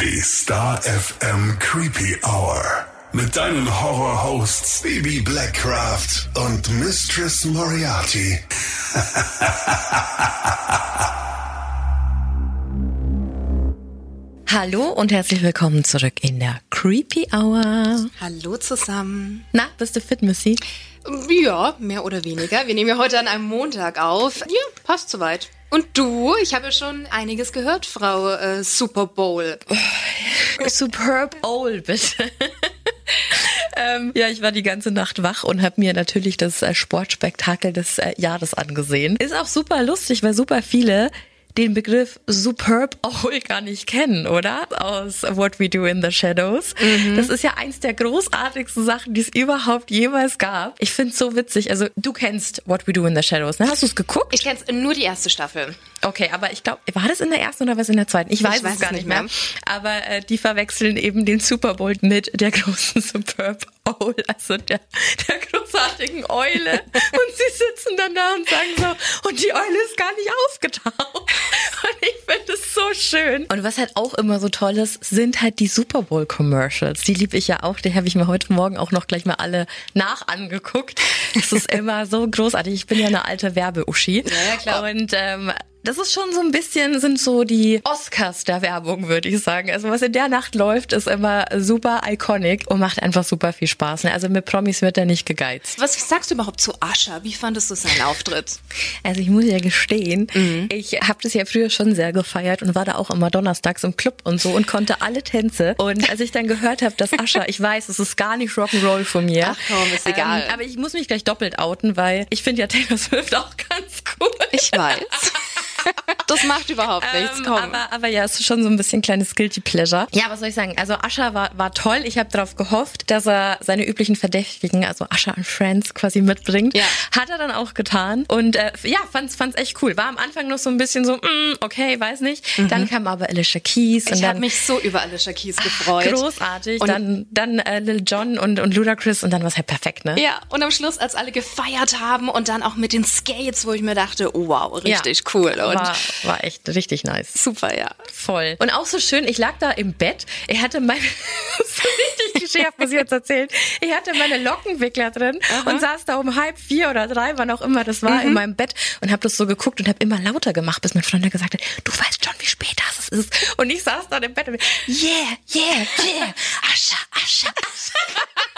Die Star FM Creepy Hour. Mit deinen Horror-Hosts Baby Blackcraft und Mistress Moriarty. Hallo und herzlich willkommen zurück in der Creepy Hour. Hallo zusammen. Na, bist du fit, Missy? Ja, mehr oder weniger. Wir nehmen ja heute an einem Montag auf. Ja, passt soweit. Und du? Ich habe ja schon einiges gehört, Frau äh, Super Bowl. Superb old, bitte. ähm, ja, ich war die ganze Nacht wach und habe mir natürlich das äh, Sportspektakel des äh, Jahres angesehen. Ist auch super lustig, weil super viele den Begriff Superb Owl gar nicht kennen, oder? Aus What We Do in the Shadows. Mhm. Das ist ja eins der großartigsten Sachen, die es überhaupt jemals gab. Ich finde es so witzig. Also du kennst What We Do in the Shadows, ne? Hast du es geguckt? Ich kenne nur die erste Staffel. Okay, aber ich glaube, war das in der ersten oder was in der zweiten? Ich weiß, ich weiß es gar nicht mehr. mehr. Aber äh, die verwechseln eben den Super Bowl mit der großen Superb Owl, also der, der großartigen Eule. und sie sitzen dann da und sagen so, und die Eule ist gar nicht aufgetaucht. Und ich finde es so schön. Und was halt auch immer so toll ist, sind halt die Super Bowl Commercials. Die liebe ich ja auch. Die habe ich mir heute Morgen auch noch gleich mal alle nach angeguckt. Das ist immer so großartig. Ich bin ja eine alte Werbeuschi. Ja, ja, klar. Und ähm, das ist schon so ein bisschen, sind so die Oscars der Werbung, würde ich sagen. Also was in der Nacht läuft, ist immer super iconic und macht einfach super viel Spaß. Ne? Also mit Promis wird er nicht gegeizt. Was sagst du überhaupt zu Ascha? Wie fandest du seinen Auftritt? Also ich muss ja gestehen, mhm. ich habe das ja früher schon sehr gefeiert und war da auch immer donnerstags im Club und so und konnte alle Tänze. Und als ich dann gehört habe, dass Ascha, ich weiß, es ist gar nicht Rock'n'Roll von mir. Ach komm, ist egal. Ähm, aber ich muss mich gleich doppelt outen, weil ich finde ja Taylor Swift auch ganz cool. Ich weiß. Das macht überhaupt nichts, ähm, komm. Aber, aber ja, es ist schon so ein bisschen kleines Guilty Pleasure. Ja, was soll ich sagen? Also Ascha war, war toll. Ich habe darauf gehofft, dass er seine üblichen Verdächtigen, also Ascha und Friends quasi mitbringt. Ja. Hat er dann auch getan. Und äh, ja, fand's, fand's echt cool. War am Anfang noch so ein bisschen so, mm, okay, weiß nicht. Mhm. Dann kam aber Alicia Keys. Ich habe mich so über Alicia Keys gefreut. Ach, großartig. Und dann dann äh, Lil Jon und, und Ludacris und dann war es halt perfekt, ne? Ja, und am Schluss, als alle gefeiert haben und dann auch mit den Skates, wo ich mir dachte, wow, richtig ja. cool. Und war, war echt richtig nice. Super, ja. Voll. Und auch so schön, ich lag da im Bett. Er hatte meine, so richtig geschärft, muss ich jetzt erzählen. Ich hatte meine Lockenwickler drin Aha. und saß da um halb vier oder drei, wann auch immer das war, mhm. in meinem Bett und habe das so geguckt und habe immer lauter gemacht, bis mein Freund gesagt hat, du weißt schon, wie spät das ist. Und ich saß da im Bett und yeah, yeah, yeah, Ascha, Ascha, Ascha.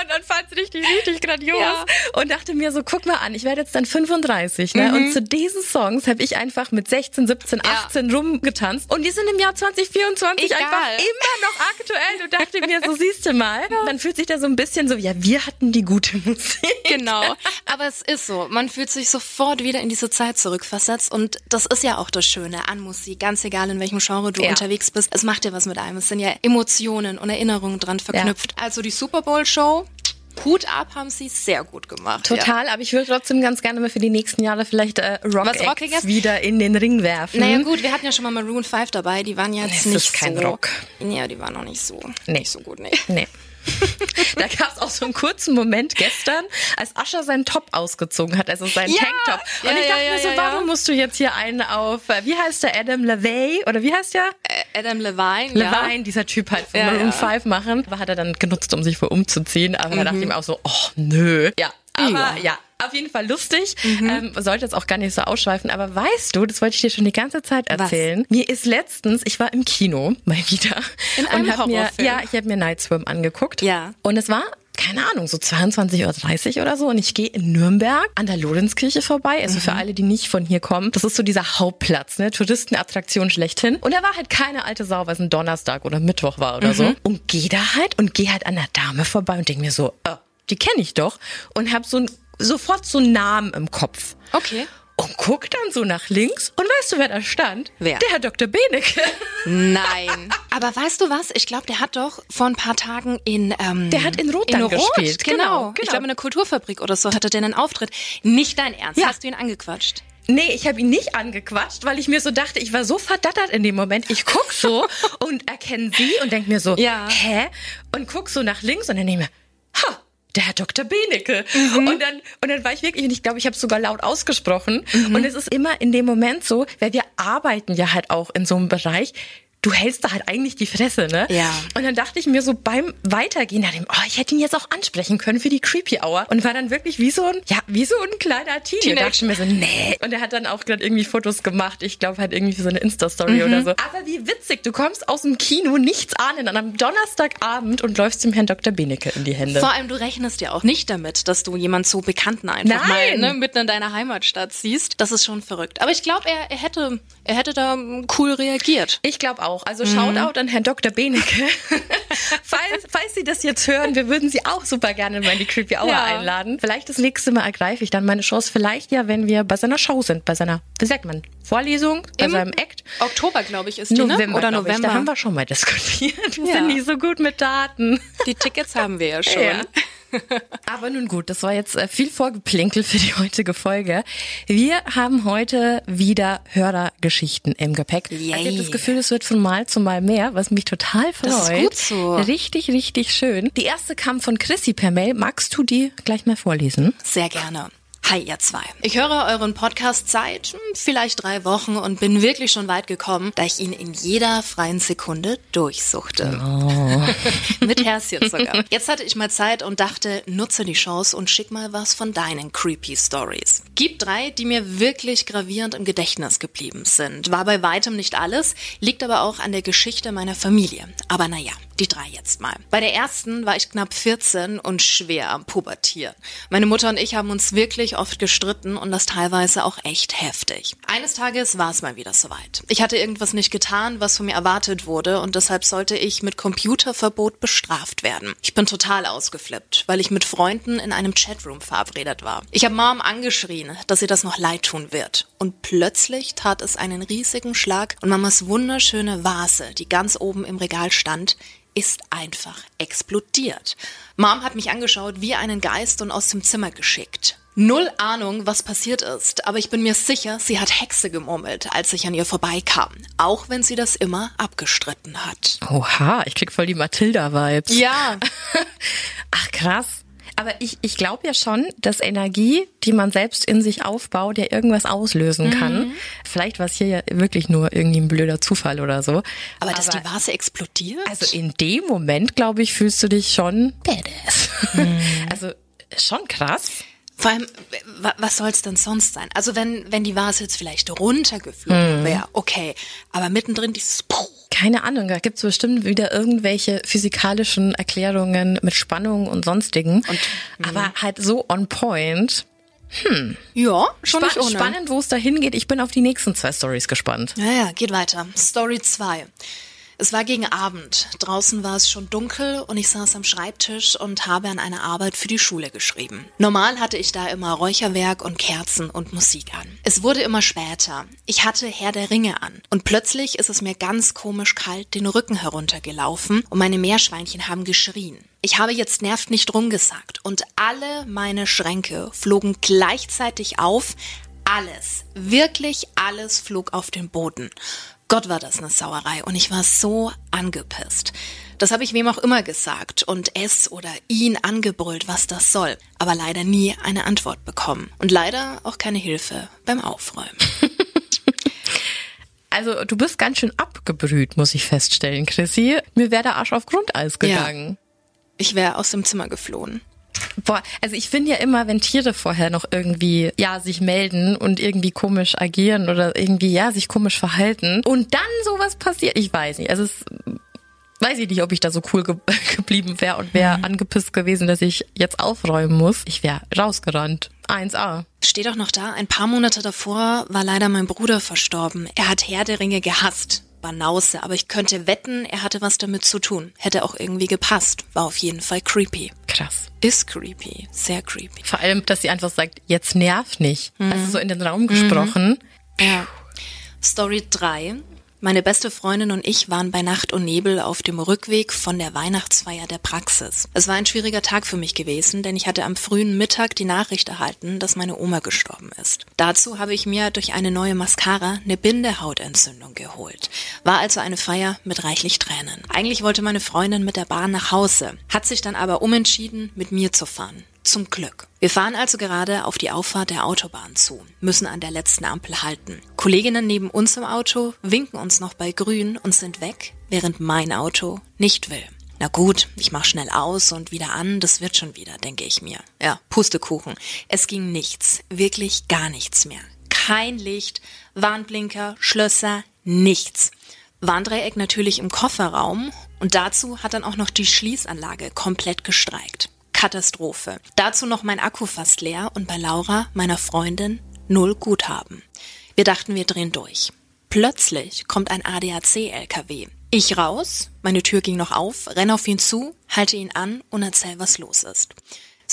Und dann fand es richtig, richtig grandios ja. und dachte mir so, guck mal an, ich werde jetzt dann 35, ne? Mhm. Und zu diesen Songs habe ich einfach mit 16, 17, 18 ja. rumgetanzt und die sind im Jahr 2024 Egal. einfach immer noch aktuell. Und dachte mir, so siehst du mal, ja. dann fühlt sich da so ein bisschen so, ja, wir hatten die gute Musik. Genau, aber es ist so, man fühlt sich sofort wieder in diese Zeit zurückversetzt und das ist ja auch das Schöne an Musik, ganz egal in welchem Genre du unterwegs bist. Es macht ja was mit einem, es sind ja Emotionen und Erinnerungen dran verknüpft. Also die Super Bowl Show Hut ab, haben sie sehr gut gemacht. Total, ja. aber ich würde trotzdem ganz gerne mal für die nächsten Jahre vielleicht äh, Rock wieder in den Ring werfen. Naja gut, wir hatten ja schon mal Maroon 5 dabei, die waren jetzt nee, nicht ist kein so... Rock. Ja, die waren noch nicht so, nee. nicht so gut, nee. Nee. da gab es auch so einen kurzen Moment gestern, als Ascher seinen Top ausgezogen hat, also seinen ja, Tanktop. Und ja, ich dachte ja, mir so, warum musst du jetzt hier einen auf, äh, wie heißt der, Adam Levay? Oder wie heißt der? Adam Levine, Levine, dieser Typ halt von Maroon 5 machen. Aber hat er dann genutzt, um sich wohl umzuziehen. Aber mhm. da dachte ich mir auch so, oh nö. Ja, aber ja, auf jeden Fall lustig. Mhm. Ähm, sollte jetzt auch gar nicht so ausschweifen, aber weißt du, das wollte ich dir schon die ganze Zeit erzählen. Was? Mir ist letztens, ich war im Kino mal wieder In einem und hab mir ja, ich habe mir Night Swim angeguckt. Ja. Und es war keine Ahnung, so 22.30 Uhr oder so. Und ich gehe in Nürnberg an der Lorenzkirche vorbei. Also mhm. für alle, die nicht von hier kommen. Das ist so dieser Hauptplatz, ne? Touristenattraktion schlechthin. Und da war halt keine alte Sau, weil es ein Donnerstag oder Mittwoch war oder mhm. so. Und gehe da halt und gehe halt an der Dame vorbei und denke mir so, oh, die kenne ich doch. Und habe so ein, sofort so Namen im Kopf. Okay. Und guck dann so nach links und weißt du, wer da stand? Wer? Der Herr Dr. Benecke. Nein. Aber weißt du was? Ich glaube, der hat doch vor ein paar Tagen in ähm, Der hat in Rot dann in Rot, gespielt. Genau. Genau, genau. Ich glaube, in der Kulturfabrik oder so hatte der einen Auftritt. Nicht dein Ernst. Ja. Hast du ihn angequatscht? Nee, ich habe ihn nicht angequatscht, weil ich mir so dachte, ich war so verdattert in dem Moment. Ich guck so und erkenne sie und denk mir so, Ja. hä? Und guck so nach links und dann denke ich mir, ha, der Herr Dr. Benecke. Mhm. Und dann und dann war ich wirklich und ich glaube, ich habe sogar laut ausgesprochen Mhm. und es ist immer in dem Moment so, weil wir arbeiten ja halt auch in so einem Bereich du hältst da halt eigentlich die Fresse, ne? Ja. Und dann dachte ich mir so beim Weitergehen, nach dem, oh, ich hätte ihn jetzt auch ansprechen können für die Creepy Hour. Und war dann wirklich wie so ein, ja, wie so ein kleiner Teenie. Teenager. Da dachte ich mir so, nee. Und er hat dann auch gerade irgendwie Fotos gemacht. Ich glaube halt irgendwie so eine Insta-Story oder so. Aber wie witzig, du kommst aus dem Kino, nichts ahnen, an einem Donnerstagabend und läufst dem Herrn Dr. Benecke in die Hände. Vor allem, du rechnest ja auch nicht damit, dass du jemand so Bekannten einfach Nein. mal ne, mitten in deiner Heimatstadt siehst. Das ist schon verrückt. Aber ich glaube, er, er, hätte, er hätte da ähm, cool reagiert. Ich glaube auch. Also Shoutout an Herrn Dr. Benecke. falls, falls Sie das jetzt hören, wir würden Sie auch super gerne mal in die Creepy Hour Ja. einladen. Vielleicht das nächste Mal ergreife ich dann meine Chance. Vielleicht ja, wenn wir bei seiner Show sind, bei seiner, wie sagt man, Vorlesung, bei Im seinem Act. Oktober, glaube ich, ist die, ne? November, Oder glaub ich. November. Da haben wir schon mal diskutiert. Wir Ja. sind nicht so gut mit Daten. die Tickets haben wir ja schon. Ja. Aber nun gut, das war jetzt äh, viel Vorgeplänkel für die heutige Folge. Wir haben heute wieder Hörergeschichten im Gepäck. Yay. Also ich habe das Gefühl, es wird von Mal zu Mal mehr, was mich total freut. Das ist gut so. Richtig, richtig schön. Die erste kam von Chrissy per Mail. Magst du die gleich mal vorlesen? Sehr gerne. Hi, ihr zwei. Ich höre euren Podcast seit hm, vielleicht drei Wochen und bin wirklich schon weit gekommen, da ich ihn in jeder freien Sekunde durchsuchte. Mit Herzchen sogar. Jetzt hatte ich mal Zeit und dachte, nutze die Chance und schick mal was von deinen creepy Stories. Gibt drei, die mir wirklich gravierend im Gedächtnis geblieben sind. War bei weitem nicht alles, liegt aber auch an der Geschichte meiner Familie. Aber naja, die drei jetzt mal. Bei der ersten war ich knapp 14 und schwer am Pubertieren. Meine Mutter und ich haben uns wirklich oft gestritten und das teilweise auch echt heftig. Eines Tages war es mal wieder soweit. Ich hatte irgendwas nicht getan, was von mir erwartet wurde und deshalb sollte ich mit Computerverbot bestraft werden. Ich bin total ausgeflippt, weil ich mit Freunden in einem Chatroom verabredet war. Ich habe Mom angeschrien, dass ihr das noch leid tun wird. Und plötzlich tat es einen riesigen Schlag und Mamas wunderschöne Vase, die ganz oben im Regal stand, ist einfach explodiert. Mom hat mich angeschaut wie einen Geist und aus dem Zimmer geschickt. Null Ahnung, was passiert ist, aber ich bin mir sicher, sie hat Hexe gemurmelt, als ich an ihr vorbeikam, auch wenn sie das immer abgestritten hat. Oha, ich krieg voll die Matilda-Vibes. Ja, Ach krass. Aber ich, ich glaube ja schon, dass Energie, die man selbst in sich aufbaut, ja irgendwas auslösen kann. Vielleicht war es hier ja wirklich nur irgendwie ein blöder Zufall oder so. aber dass die Vase explodiert? Also in dem Moment, glaube ich, fühlst du dich schon badass. Also schon krass. Vor allem, wa- was soll es denn sonst sein? Also wenn, wenn die Vase jetzt vielleicht runtergeflogen wäre, okay, aber mittendrin dieses Puh, Keine Ahnung, da gibt's bestimmt wieder irgendwelche physikalischen Erklärungen mit Spannung und sonstigen. aber halt so on point. ja, schon Spa nicht ohne. spannend, wo es da hingeht. Ich bin auf die nächsten zwei Stories gespannt. Ja, ja, geht weiter. Story 2. Es war gegen Abend. Draußen war es schon dunkel und ich saß am Schreibtisch und habe an einer Arbeit für die Schule geschrieben. Normal hatte ich da immer Räucherwerk und Kerzen und Musik an. Es wurde immer später. Ich hatte Herr der Ringe an. Und plötzlich ist es mir ganz komisch kalt den Rücken heruntergelaufen und meine Meerschweinchen haben geschrien. Ich habe jetzt nervt nicht rumgesagt und alle meine Schränke flogen gleichzeitig auf. Alles, wirklich alles flog auf den Boden. Gott war das eine Sauerei und ich war so angepisst. Das habe ich wem auch immer gesagt und es oder ihn angebrüllt, was das soll, aber leider nie eine Antwort bekommen und leider auch keine Hilfe beim Aufräumen. Also du bist ganz schön abgebrüht, muss ich feststellen, Chrissy. Mir wäre der Arsch auf Grundeis gegangen. Ich wäre aus dem Zimmer geflohen. Boah, also ich finde ja immer, wenn Tiere vorher noch irgendwie, ja, sich melden und irgendwie komisch agieren oder irgendwie, ja, sich komisch verhalten und dann sowas passiert, ich weiß nicht. Also es weiß ich nicht, ob ich da so cool ge geblieben wäre und wäre angepisst gewesen, dass ich jetzt aufräumen muss. Ich wäre rausgerannt. 1A. Steht auch noch da, ein paar Monate davor war leider mein Bruder verstorben. Er hat Herr der Ringe gehasst. Banause, aber ich könnte wetten, er hatte was damit zu tun. Hätte auch irgendwie gepasst. War auf jeden Fall creepy. Krass. Ist creepy. Sehr creepy. Vor allem, dass sie einfach sagt, jetzt nerv nicht. Also so in den Raum gesprochen. Ja. Story 3. Meine beste Freundin und ich waren bei Nacht und Nebel auf dem Rückweg von der Weihnachtsfeier der Praxis. Es war ein schwieriger Tag für mich gewesen, denn ich hatte am frühen Mittag die Nachricht erhalten, dass meine Oma gestorben ist. Dazu habe ich mir durch eine neue Mascara eine Bindehautentzündung geholt. War also eine Feier mit reichlich Tränen. Eigentlich wollte meine Freundin mit der Bahn nach Hause, hat sich dann aber umentschieden, mit mir zu fahren. Zum Glück. Wir fahren also gerade auf die Auffahrt der Autobahn zu, müssen an der letzten Ampel halten. Kolleginnen neben uns im Auto winken uns noch bei grün und sind weg, während mein Auto nicht will. Na gut, ich mach schnell aus und wieder an, das wird schon wieder, denke ich mir. Ja, Pustekuchen. Es ging nichts, wirklich gar nichts mehr. Kein Licht, Warnblinker, Schlösser, nichts. Warndreieck natürlich im Kofferraum und dazu hat dann auch noch die Schließanlage komplett gestreikt. Katastrophe. Dazu noch mein Akku fast leer und bei Laura, meiner Freundin, null Guthaben. Wir dachten, wir drehen durch. Plötzlich kommt ein ADAC-LKW. Ich raus, meine Tür ging noch auf, renn auf ihn zu, halte ihn an und erzähl, was los ist.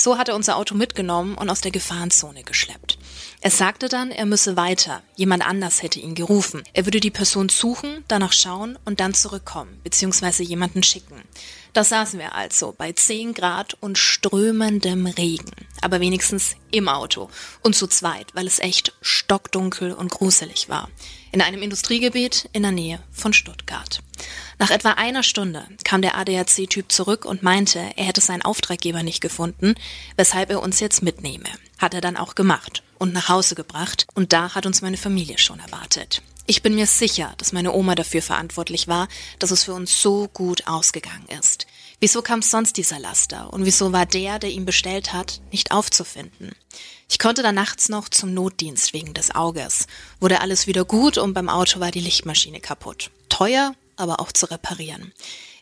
So hat er unser Auto mitgenommen und aus der Gefahrenzone geschleppt. Es sagte dann, er müsse weiter. Jemand anders hätte ihn gerufen. Er würde die Person suchen, danach schauen und dann zurückkommen, beziehungsweise jemanden schicken. Das saßen wir also bei 10 Grad und strömendem Regen. Aber wenigstens im Auto. Und zu zweit, weil es echt stockdunkel und gruselig war. In einem Industriegebiet in der Nähe von Stuttgart. Nach etwa einer Stunde kam der ADAC-Typ zurück und meinte, er hätte seinen Auftraggeber nicht gefunden, weshalb er uns jetzt mitnehme. Hat er dann auch gemacht und nach Hause gebracht und da hat uns meine Familie schon erwartet. Ich bin mir sicher, dass meine Oma dafür verantwortlich war, dass es für uns so gut ausgegangen ist. Wieso kam sonst dieser Laster und wieso war der, der ihn bestellt hat, nicht aufzufinden? Ich konnte dann nachts noch zum Notdienst wegen des Auges. Wurde alles wieder gut und beim Auto war die Lichtmaschine kaputt. Teuer, aber auch zu reparieren.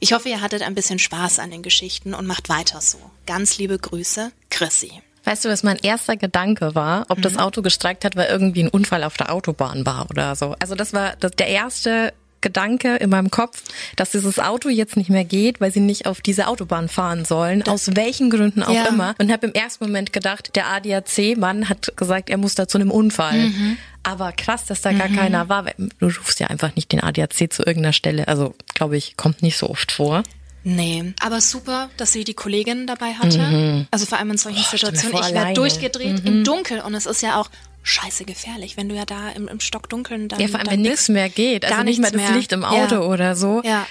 Ich hoffe, ihr hattet ein bisschen Spaß an den Geschichten und macht weiter so. Ganz liebe Grüße, Chrissy. Weißt du, was mein erster Gedanke war, ob mhm. das Auto gestreikt hat, weil irgendwie ein Unfall auf der Autobahn war oder so. Also das war das, der erste Gedanke in meinem Kopf, dass dieses Auto jetzt nicht mehr geht, weil sie nicht auf diese Autobahn fahren sollen, das aus welchen Gründen auch ja. immer. Und habe im ersten Moment gedacht, der ADAC-Mann hat gesagt, er muss da zu einem Unfall. Mhm. Aber krass, dass da gar mhm. keiner war. Du rufst ja einfach nicht den ADAC zu irgendeiner Stelle. Also, glaube ich, kommt nicht so oft vor. Nee, aber super, dass sie die Kollegin dabei hatte. Mhm. Also vor allem in solchen Boah, Situationen. Ich werde durchgedreht mhm. im Dunkel und es ist ja auch scheiße gefährlich, wenn du ja da im, im Stockdunkeln dann Ja, vor allem, wenn nichts mehr geht. Also nicht mehr das mehr. Licht im Auto ja. oder so. Ja.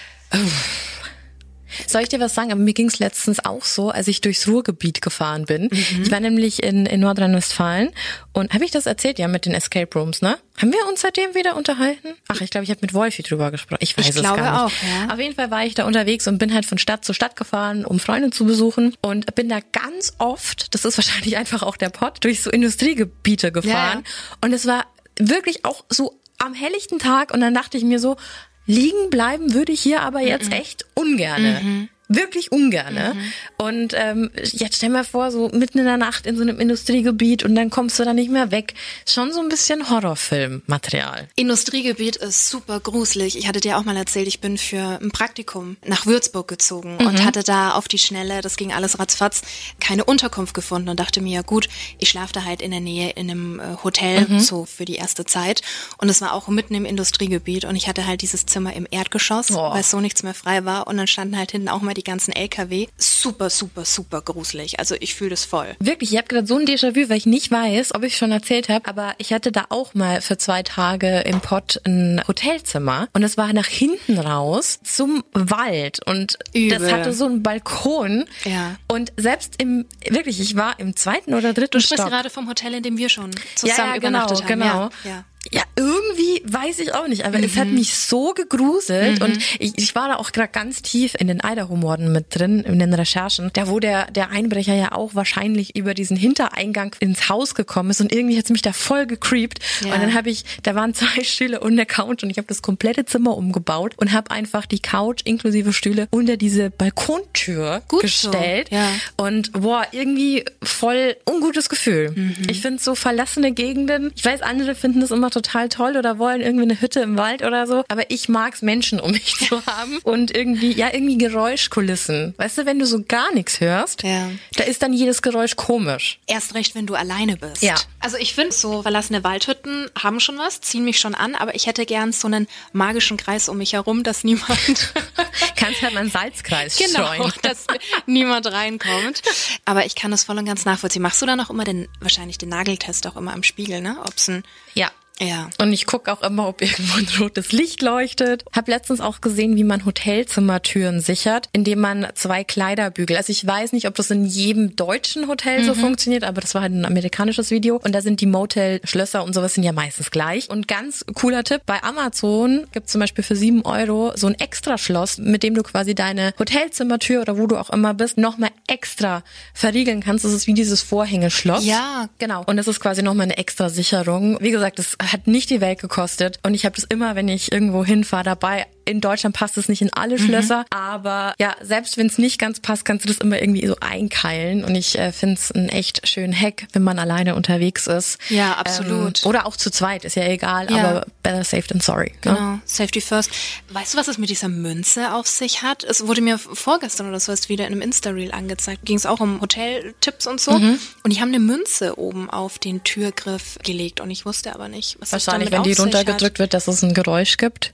Soll ich dir was sagen? Aber mir ging es letztens auch so, als ich durchs Ruhrgebiet gefahren bin. Mhm. Ich war nämlich in, in Nordrhein-Westfalen und habe ich das erzählt? Ja, mit den Escape Rooms, ne? Haben wir uns seitdem wieder unterhalten? Ach, ich glaube, ich habe mit Wolfi drüber gesprochen. Ich weiß ich es gar nicht. Auch, ja. Auf jeden Fall war ich da unterwegs und bin halt von Stadt zu Stadt gefahren, um Freunde zu besuchen und bin da ganz oft, das ist wahrscheinlich einfach auch der Pott, durch so Industriegebiete gefahren ja. und es war wirklich auch so am helllichten Tag und dann dachte ich mir so, Liegen bleiben würde ich hier aber jetzt echt ungerne. Mhm wirklich ungerne. Mhm. Und ähm, jetzt stell mal vor, so mitten in der Nacht in so einem Industriegebiet und dann kommst du da nicht mehr weg. Schon so ein bisschen Horrorfilm-Material. Industriegebiet ist super gruselig. Ich hatte dir auch mal erzählt, ich bin für ein Praktikum nach Würzburg gezogen mhm. und hatte da auf die Schnelle, das ging alles ratzfatz, keine Unterkunft gefunden und dachte mir, ja gut, ich schlafe da halt in der Nähe in einem äh, Hotel, mhm. so für die erste Zeit. Und es war auch mitten im Industriegebiet und ich hatte halt dieses Zimmer im Erdgeschoss, oh. weil so nichts mehr frei war und dann standen halt hinten auch mal die ganzen LKW. Super, super, super gruselig. Also ich fühle das voll. Wirklich, ich habe gerade so ein Déjà-vu, weil ich nicht weiß, ob ich schon erzählt habe, aber ich hatte da auch mal für zwei Tage im Pott ein Hotelzimmer und es war nach hinten raus zum Wald und Übel. das hatte so einen Balkon. Ja. Und selbst im, wirklich, ich war im zweiten oder dritten Du sprichst Stock. gerade vom Hotel, in dem wir schon zusammen ja, ja, genau, übernachtet haben. Genau. Ja, ja. Ja, irgendwie weiß ich auch nicht, aber mhm. es hat mhm. mich so gegruselt mhm. und ich, ich war da auch gerade ganz tief in den Idaho-Morden mit drin, in den Recherchen, da wo der, der Einbrecher ja auch wahrscheinlich über diesen Hintereingang ins Haus gekommen ist und irgendwie hat's mich da voll gecreept ja. und dann habe ich, da waren zwei Stühle und eine Couch und ich habe das komplette Zimmer umgebaut und habe einfach die Couch inklusive Stühle unter diese Balkontür Gut gestellt so. ja. und boah, irgendwie voll ungutes Gefühl. Mhm. Ich finde so verlassene Gegenden, ich weiß, andere finden das immer total toll oder wollen irgendwie eine Hütte im Wald oder so. Aber ich mag's Menschen um mich zu haben und irgendwie, ja, irgendwie Geräuschkulissen. Weißt du, wenn du so gar nichts hörst, ja. da ist dann jedes Geräusch komisch. Erst recht, wenn du alleine bist. Ja. Also ich finde, so verlassene Waldhütten haben schon was, ziehen mich schon an, aber ich hätte gern so einen magischen Kreis um mich herum, dass niemand. Kannst halt einen Salzkreis Genau, streuen. dass niemand reinkommt. Aber ich kann das voll und ganz nachvollziehen. Machst du dann auch immer den, wahrscheinlich den Nageltest auch immer am Spiegel, ne? Ob's ein ja. Ja. Und ich gucke auch immer, ob irgendwo ein rotes Licht leuchtet. Hab letztens auch gesehen, wie man Hotelzimmertüren sichert, indem man zwei Kleiderbügel. Also ich weiß nicht, ob das in jedem deutschen Hotel mhm. so funktioniert, aber das war halt ein amerikanisches Video. Und da sind die Motel-Schlösser und sowas sind ja meistens gleich. Und ganz cooler Tipp, bei Amazon gibt zum Beispiel für sieben Euro so ein Extraschloss, mit dem du quasi deine Hotelzimmertür oder wo du auch immer bist, nochmal extra verriegeln kannst. Das ist wie dieses Vorhängeschloss. Ja. Genau. Und das ist quasi nochmal eine extra Sicherung. Wie gesagt, das hat nicht die Welt gekostet. Und ich habe das immer, wenn ich irgendwo hinfahre, dabei in Deutschland passt es nicht in alle. Schlösser, mhm. aber ja, selbst wenn es nicht ganz passt, kannst du das immer irgendwie so einkeilen und ich äh, finde es einen echt schönen Hack, wenn man alleine unterwegs ist. Ja, absolut. Ähm, oder auch zu zweit, ist ja egal, ja. aber better safe than sorry. Ne? Genau, ne? safety first. Weißt du, was es mit dieser Münze auf sich hat? Es wurde mir vorgestern oder so erst wieder in einem Insta-Reel angezeigt. Ging es auch um Hoteltipps und so. Mhm. Und die haben eine Münze oben auf den Türgriff gelegt und ich wusste aber nicht, was Wahrscheinlich, wenn die runtergedrückt wird, dass es ein Geräusch gibt.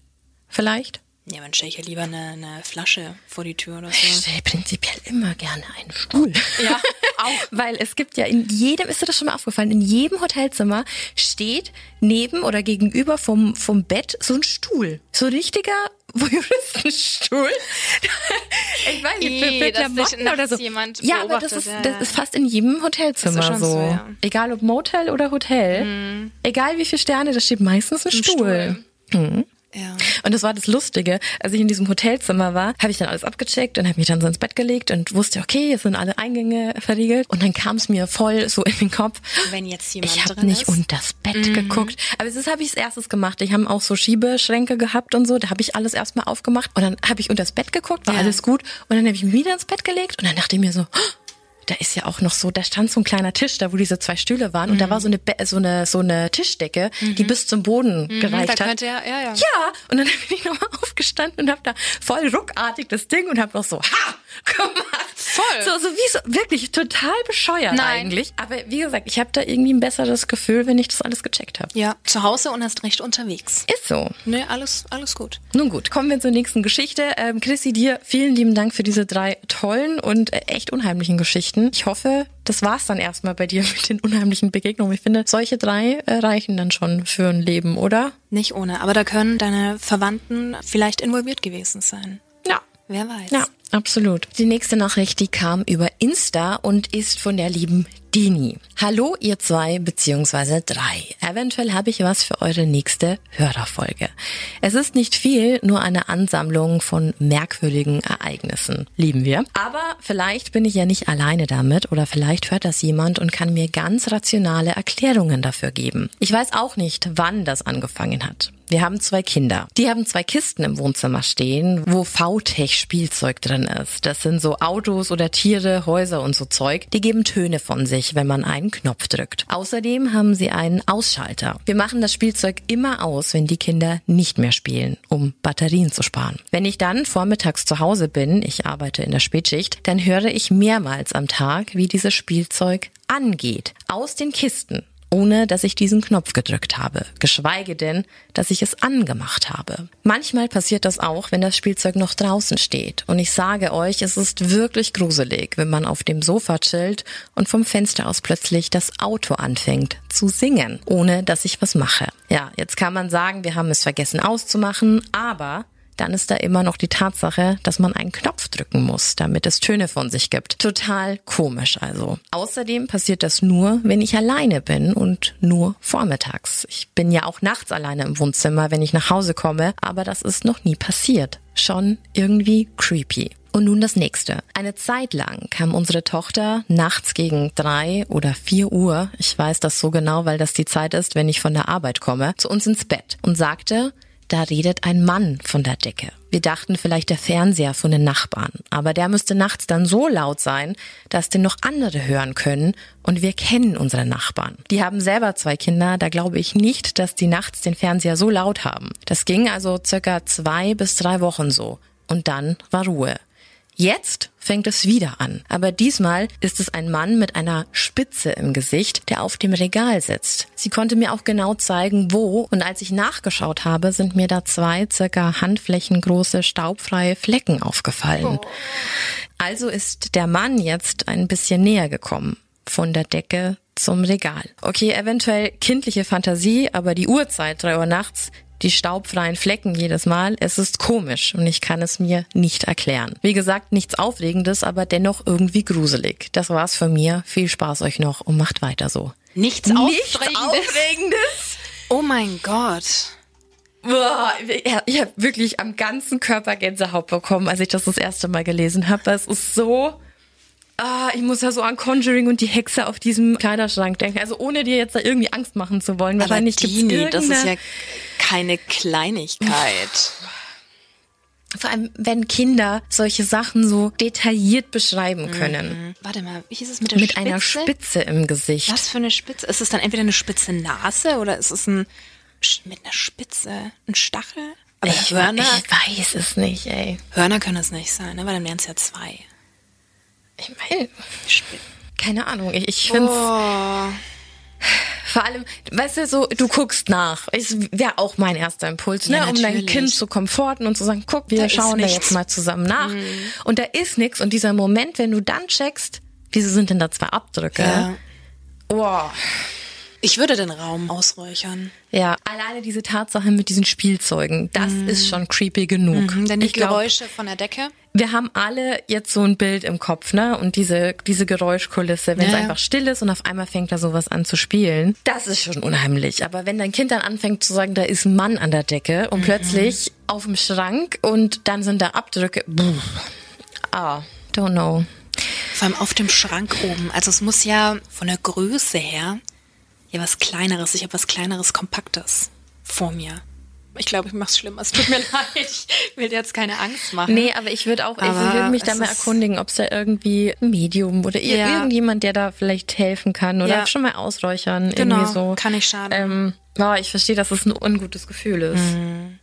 Vielleicht? Ja, man stelle ich ja lieber eine, eine Flasche vor die Tür oder so. Ich stelle prinzipiell immer gerne einen Stuhl. Ja, auch. Weil es gibt ja in jedem, ist dir das schon mal aufgefallen, in jedem Hotelzimmer steht neben oder gegenüber vom, vom Bett so ein Stuhl. So ein richtiger Voyeuristenstuhl. ich weiß nicht, für, für Klamotten oder so. ja, aber das ist, das ist fast in jedem Hotelzimmer so. so ja. Egal ob Motel oder Hotel. Mhm. Egal wie viele Sterne, da steht meistens ein, ein Stuhl. Stuhl. Mhm. Ja. Und das war das Lustige. Als ich in diesem Hotelzimmer war, habe ich dann alles abgecheckt und habe mich dann so ins Bett gelegt und wusste, okay, jetzt sind alle Eingänge verriegelt. Und dann kam es mir voll so in den Kopf. Wenn jetzt jemand Ich habe nicht unter das Bett mhm. geguckt. Aber das habe ich als erstes gemacht. Ich habe auch so Schiebeschränke gehabt und so. Da habe ich alles erstmal aufgemacht. Und dann habe ich unter das Bett geguckt, war ja. alles gut. Und dann habe ich mich wieder ins Bett gelegt und dann dachte ich mir so, oh, da ist ja auch noch so, da stand so ein kleiner Tisch, da wo diese zwei Stühle waren mhm. und da mhm. war so eine so eine so eine Tischdecke, mhm. die bis zum Boden mhm, gereicht da hat. Ja, ja, ja. ja, und dann bin ich nochmal aufgestanden und habe da voll ruckartig das Ding und habe noch so ha gemacht. Voll. So so wie so wirklich total bescheuert Nein. eigentlich, aber wie gesagt, ich habe da irgendwie ein besseres Gefühl, wenn ich das alles gecheckt habe. Ja, zu Hause und erst recht unterwegs. Ist so. Ne, alles alles gut. Nun gut, kommen wir zur nächsten Geschichte. Ähm, Chrissy, dir vielen lieben Dank für diese drei tollen und äh, echt unheimlichen Geschichten. Geschichten. Ich hoffe, das war's dann erstmal bei dir mit den unheimlichen Begegnungen. Ich finde, solche drei äh, reichen dann schon für ein Leben, oder? Nicht ohne, aber da können deine Verwandten vielleicht involviert gewesen sein. Ja. Wer weiß. Ja, absolut. Die nächste Nachricht, die kam über Insta und ist von der lieben Dini. Hallo ihr zwei beziehungsweise drei. Eventuell habe ich was für eure nächste Hörerfolge. Es ist nicht viel, nur eine Ansammlung von merkwürdigen Ereignissen. Lieben wir. Aber vielleicht bin ich ja nicht alleine damit oder vielleicht hört das jemand und kann mir ganz rationale Erklärungen dafür geben. Ich weiß auch nicht, wann das angefangen hat. Wir haben zwei Kinder. Die haben zwei Kisten im Wohnzimmer stehen, wo VTech Spielzeug drin ist. Das sind so Autos oder Tiere, Häuser und so Zeug. Die geben Töne von sich, wenn man einen Knopf drückt. Außerdem haben sie einen Ausschalter. Wir machen das Spielzeug immer aus, wenn die Kinder nicht mehr spielen, um Batterien zu sparen. Wenn ich dann vormittags zu Hause bin, ich arbeite in der Spätschicht, dann höre ich mehrmals am Tag, wie dieses Spielzeug angeht. Aus den Kisten ohne dass ich diesen Knopf gedrückt habe, geschweige denn, dass ich es angemacht habe. Manchmal passiert das auch, wenn das Spielzeug noch draußen steht. Und ich sage euch, es ist wirklich gruselig, wenn man auf dem Sofa chillt und vom Fenster aus plötzlich das Auto anfängt zu singen, ohne dass ich was mache. Ja, jetzt kann man sagen, wir haben es vergessen auszumachen, aber dann ist da immer noch die Tatsache, dass man einen Knopf drücken muss, damit es Töne von sich gibt. Total komisch also. Außerdem passiert das nur, wenn ich alleine bin und nur vormittags. Ich bin ja auch nachts alleine im Wohnzimmer, wenn ich nach Hause komme, aber das ist noch nie passiert. Schon irgendwie creepy. Und nun das nächste. Eine Zeit lang kam unsere Tochter nachts gegen drei oder vier Uhr, ich weiß das so genau, weil das die Zeit ist, wenn ich von der Arbeit komme, zu uns ins Bett und sagte, da redet ein Mann von der Decke. Wir dachten vielleicht der Fernseher von den Nachbarn, aber der müsste nachts dann so laut sein, dass den noch andere hören können und wir kennen unsere Nachbarn. Die haben selber zwei Kinder, da glaube ich nicht, dass die nachts den Fernseher so laut haben. Das ging also circa zwei bis drei Wochen so. Und dann war Ruhe. Jetzt fängt es wieder an. Aber diesmal ist es ein Mann mit einer Spitze im Gesicht, der auf dem Regal sitzt. Sie konnte mir auch genau zeigen, wo. Und als ich nachgeschaut habe, sind mir da zwei circa handflächengroße staubfreie Flecken aufgefallen. Oh. Also ist der Mann jetzt ein bisschen näher gekommen. Von der Decke zum Regal. Okay, eventuell kindliche Fantasie, aber die Uhrzeit, drei Uhr nachts, die staubfreien Flecken jedes Mal. Es ist komisch und ich kann es mir nicht erklären. Wie gesagt, nichts Aufregendes, aber dennoch irgendwie gruselig. Das war's von mir. Viel Spaß euch noch und macht weiter so. Nichts, Nichts Aufregendes. Aufregendes. Oh mein Gott. Boah, ich habe wirklich am ganzen Körper Gänsehaut bekommen, als ich das das erste Mal gelesen habe. Es ist so Ah, ich muss ja so an Conjuring und die Hexe auf diesem Kleiderschrank denken. Also ohne dir jetzt da irgendwie Angst machen zu wollen. Aber Wahrscheinlich gibt's Dini, das ist irgendeine- ja keine Kleinigkeit. Vor allem, wenn Kinder solche Sachen so detailliert beschreiben können. Warte mal, wie hieß es mit der Mit Spitze? einer Spitze im Gesicht. Was für eine Spitze? Ist es dann entweder eine spitze Nase oder ist es ein mit einer Spitze ein Stachel? Aber Ich, Hörner, ich weiß es nicht, ey. Hörner können es nicht sein, ne? weil dann wären es ja zwei. Ich meine, keine Ahnung. Ich, ich finde Oh. Vor allem, weißt du, so, du guckst nach. Es wäre auch mein erster Impuls, ne? Ja, um dein. Kind zu komforten und zu sagen, guck, wir Da schauen da jetzt mal zusammen nach. Und da ist nichts. Und dieser Moment, wenn du dann checkst, wieso sind denn da zwei Abdrücke? Ja. Ich würde den Raum ausräuchern. Ja, alleine diese Tatsache mit diesen Spielzeugen, das ist schon creepy genug. Mhm, denn die ich glaub, Geräusche von der Decke. wir haben alle jetzt so ein Bild im Kopf, ne? Und diese, diese Geräuschkulisse, wenn es Ja, ja. einfach still ist und auf einmal fängt da sowas an zu spielen, das ist schon unheimlich. Aber wenn dein Kind dann anfängt zu sagen, da ist ein Mann an der Decke Mhm. und plötzlich auf dem Schrank und dann sind da Abdrücke, buh. ah, don't know. Vor allem auf dem Schrank oben. Also es muss ja von der Größe her ja was Kleineres. Ich habe was Kleineres, Kompaktes vor mir. Ich glaube, ich mache es schlimmer. Es tut mir leid. Ich will dir jetzt keine Angst machen. Nee, aber ich würde auch, ich Aber würde mich da mal erkundigen, ob es da irgendwie ein Medium oder Ja. irgendjemand, der da vielleicht helfen kann oder Ja. schon mal ausräuchern. Genau, irgendwie so. kann nicht schaden. Ähm, ja, ich verstehe, dass es ein ungutes Gefühl ist.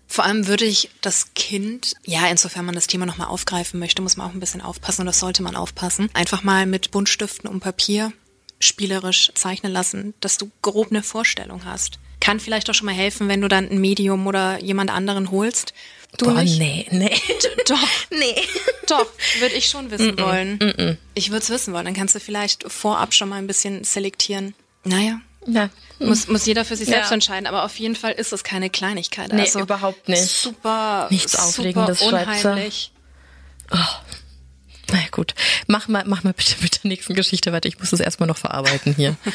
Vor allem würde ich das Kind, ja, insofern man das Thema nochmal aufgreifen möchte, muss man auch ein bisschen aufpassen und das sollte man aufpassen. Einfach mal mit Buntstiften und Papier spielerisch zeichnen lassen, dass du grob eine Vorstellung hast. Kann vielleicht auch schon mal helfen, wenn du dann ein Medium oder jemand anderen holst. Du Boah, nicht? nee, nee. Doch, nee. doch, würde ich schon wissen wollen. Ich würde es wissen wollen. Dann kannst du vielleicht vorab schon mal ein bisschen selektieren. Naja, Ja. muss, muss jeder für sich Ja. selbst entscheiden, aber auf jeden Fall ist es keine Kleinigkeit. Nee, also überhaupt nicht. Super, Nichts super Aufregendes, sie. unheimlich. Na gut. Mach mal, mach mal bitte mit der nächsten Geschichte weiter. Ich muss das erstmal noch verarbeiten hier.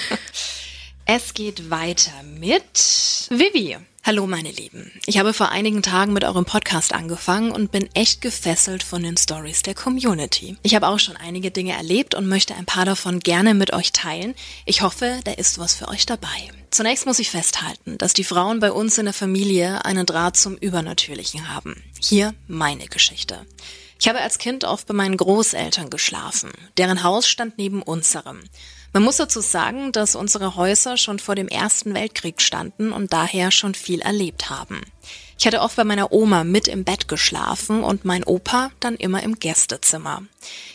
Es geht weiter mit Vivi. Hallo meine Lieben. Ich habe vor einigen Tagen mit eurem Podcast angefangen und bin echt gefesselt von den Stories der Community. Ich habe auch schon einige Dinge erlebt und möchte ein paar davon gerne mit euch teilen. Ich hoffe, da ist was für euch dabei. Zunächst muss ich festhalten, dass die Frauen bei uns in der Familie einen Draht zum Übernatürlichen haben. Hier meine Geschichte. Ich habe als Kind oft bei meinen Großeltern geschlafen. Deren Haus stand neben unserem. Man muss dazu sagen, dass unsere Häuser schon vor dem Ersten Weltkrieg standen und daher schon viel erlebt haben. Ich hatte oft bei meiner Oma mit im Bett geschlafen und mein Opa dann immer im Gästezimmer.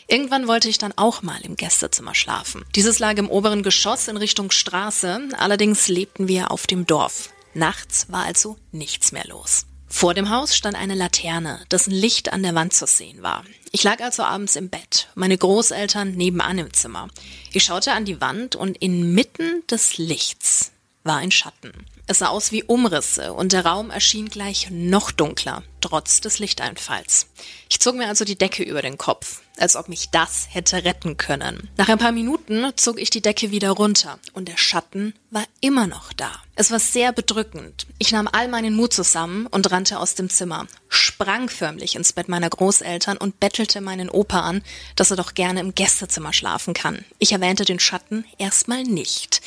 Irgendwann wollte ich dann auch mal im Gästezimmer schlafen. Dieses lag im oberen Geschoss in Richtung Straße, allerdings lebten wir auf dem Dorf. Nachts war also nichts mehr los. Vor dem Haus stand eine Laterne, dessen Licht an der Wand zu sehen war. Ich lag also abends im Bett, meine Großeltern nebenan im Zimmer. Ich schaute an die Wand und inmitten des Lichts war ein Schatten. Es sah aus wie Umrisse und der Raum erschien gleich noch dunkler, trotz des Lichteinfalls. Ich zog mir also die Decke über den Kopf, als ob mich das hätte retten können. Nach ein paar Minuten zog ich die Decke wieder runter und der Schatten war immer noch da. Es war sehr bedrückend. Ich nahm all meinen Mut zusammen und rannte aus dem Zimmer, sprang förmlich ins Bett meiner Großeltern und bettelte meinen Opa an, dass er doch gerne im Gästezimmer schlafen kann. Ich erwähnte den Schatten erstmal nicht.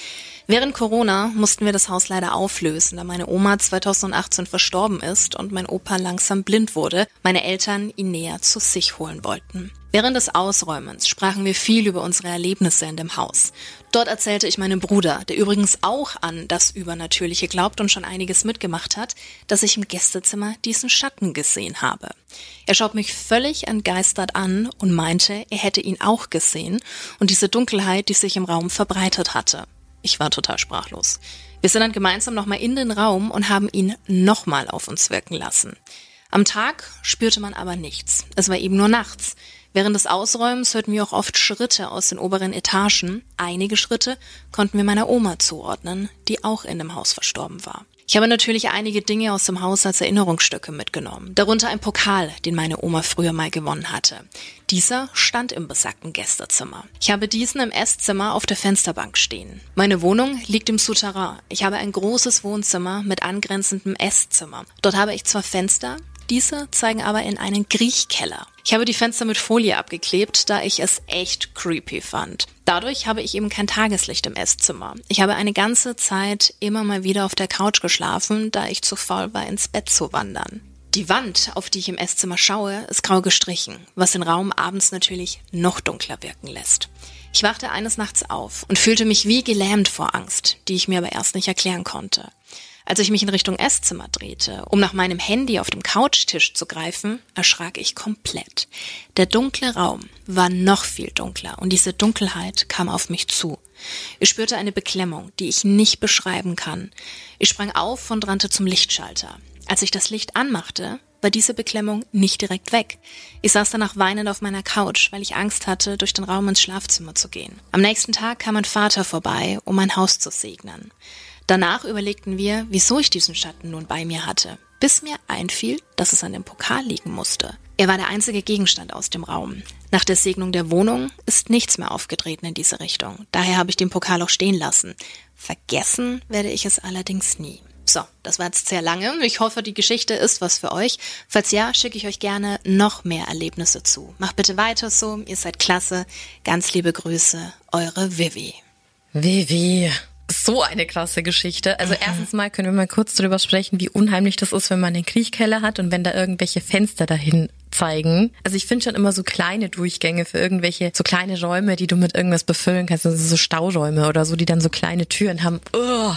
Während Corona mussten wir das Haus leider auflösen, da meine Oma 2018 verstorben ist und mein Opa langsam blind wurde, meine Eltern ihn näher zu sich holen wollten. Während des Ausräumens sprachen wir viel über unsere Erlebnisse in dem Haus. Dort erzählte ich meinem Bruder, der übrigens auch an das Übernatürliche glaubt und schon einiges mitgemacht hat, dass ich im Gästezimmer diesen Schatten gesehen habe. Er schaut mich völlig entgeistert an und meinte, er hätte ihn auch gesehen und diese Dunkelheit, die sich im Raum verbreitet hatte. Ich war total sprachlos. Wir sind dann gemeinsam nochmal in den Raum und haben ihn nochmal auf uns wirken lassen. Am Tag spürte man aber nichts. Es war eben nur nachts. Während des Ausräumens hörten wir auch oft Schritte aus den oberen Etagen. Einige Schritte konnten wir meiner Oma zuordnen, die auch in dem Haus verstorben war. Ich habe natürlich einige Dinge aus dem Haus als Erinnerungsstücke mitgenommen, darunter ein Pokal, den meine Oma früher mal gewonnen hatte. Dieser stand im besagten Gästezimmer. Ich habe diesen im Esszimmer auf der Fensterbank stehen. Meine Wohnung liegt im Souterrain. Ich habe ein großes Wohnzimmer mit angrenzendem Esszimmer. Dort habe ich zwar Fenster, diese zeigen aber in einen Griechkeller. Ich habe die Fenster mit Folie abgeklebt, da ich es echt creepy fand. Dadurch habe ich eben kein Tageslicht im Esszimmer. Ich habe eine ganze Zeit immer mal wieder auf der Couch geschlafen, da ich zu faul war, ins Bett zu wandern. Die Wand, auf die ich im Esszimmer schaue, ist grau gestrichen, was den Raum abends natürlich noch dunkler wirken lässt. Ich wachte eines Nachts auf und fühlte mich wie gelähmt vor Angst, die ich mir aber erst nicht erklären konnte. Als ich mich in Richtung Esszimmer drehte, um nach meinem Handy auf dem Couchtisch zu greifen, erschrak ich komplett. Der dunkle Raum war noch viel dunkler und diese Dunkelheit kam auf mich zu. Ich spürte eine Beklemmung, die ich nicht beschreiben kann. Ich sprang auf und rannte zum Lichtschalter. Als ich das Licht anmachte, war diese Beklemmung nicht direkt weg. Ich saß danach weinend auf meiner Couch, weil ich Angst hatte, durch den Raum ins Schlafzimmer zu gehen. Am nächsten Tag kam mein Vater vorbei, um mein Haus zu segnen. Danach überlegten wir, wieso ich diesen Schatten nun bei mir hatte, bis mir einfiel, dass es an dem Pokal liegen musste. Er war der einzige Gegenstand aus dem Raum. Nach der Segnung der Wohnung ist nichts mehr aufgetreten in diese Richtung. Daher habe ich den Pokal auch stehen lassen. Vergessen werde ich es allerdings nie. So, das war jetzt sehr lange. Ich hoffe, die Geschichte ist was für euch. Falls ja, schicke ich euch gerne noch mehr Erlebnisse zu. Macht bitte weiter so, ihr seid klasse. Ganz liebe Grüße, eure Vivi. Vivi so eine krasse Geschichte. Also mhm. erstens mal können wir mal kurz darüber sprechen, wie unheimlich das ist, wenn man den Kriechkeller hat und wenn da irgendwelche Fenster dahin zeigen. Also ich finde schon immer so kleine Durchgänge für irgendwelche, so kleine Räume, die du mit irgendwas befüllen kannst, also so Stauräume oder so, die dann so kleine Türen haben. Oh,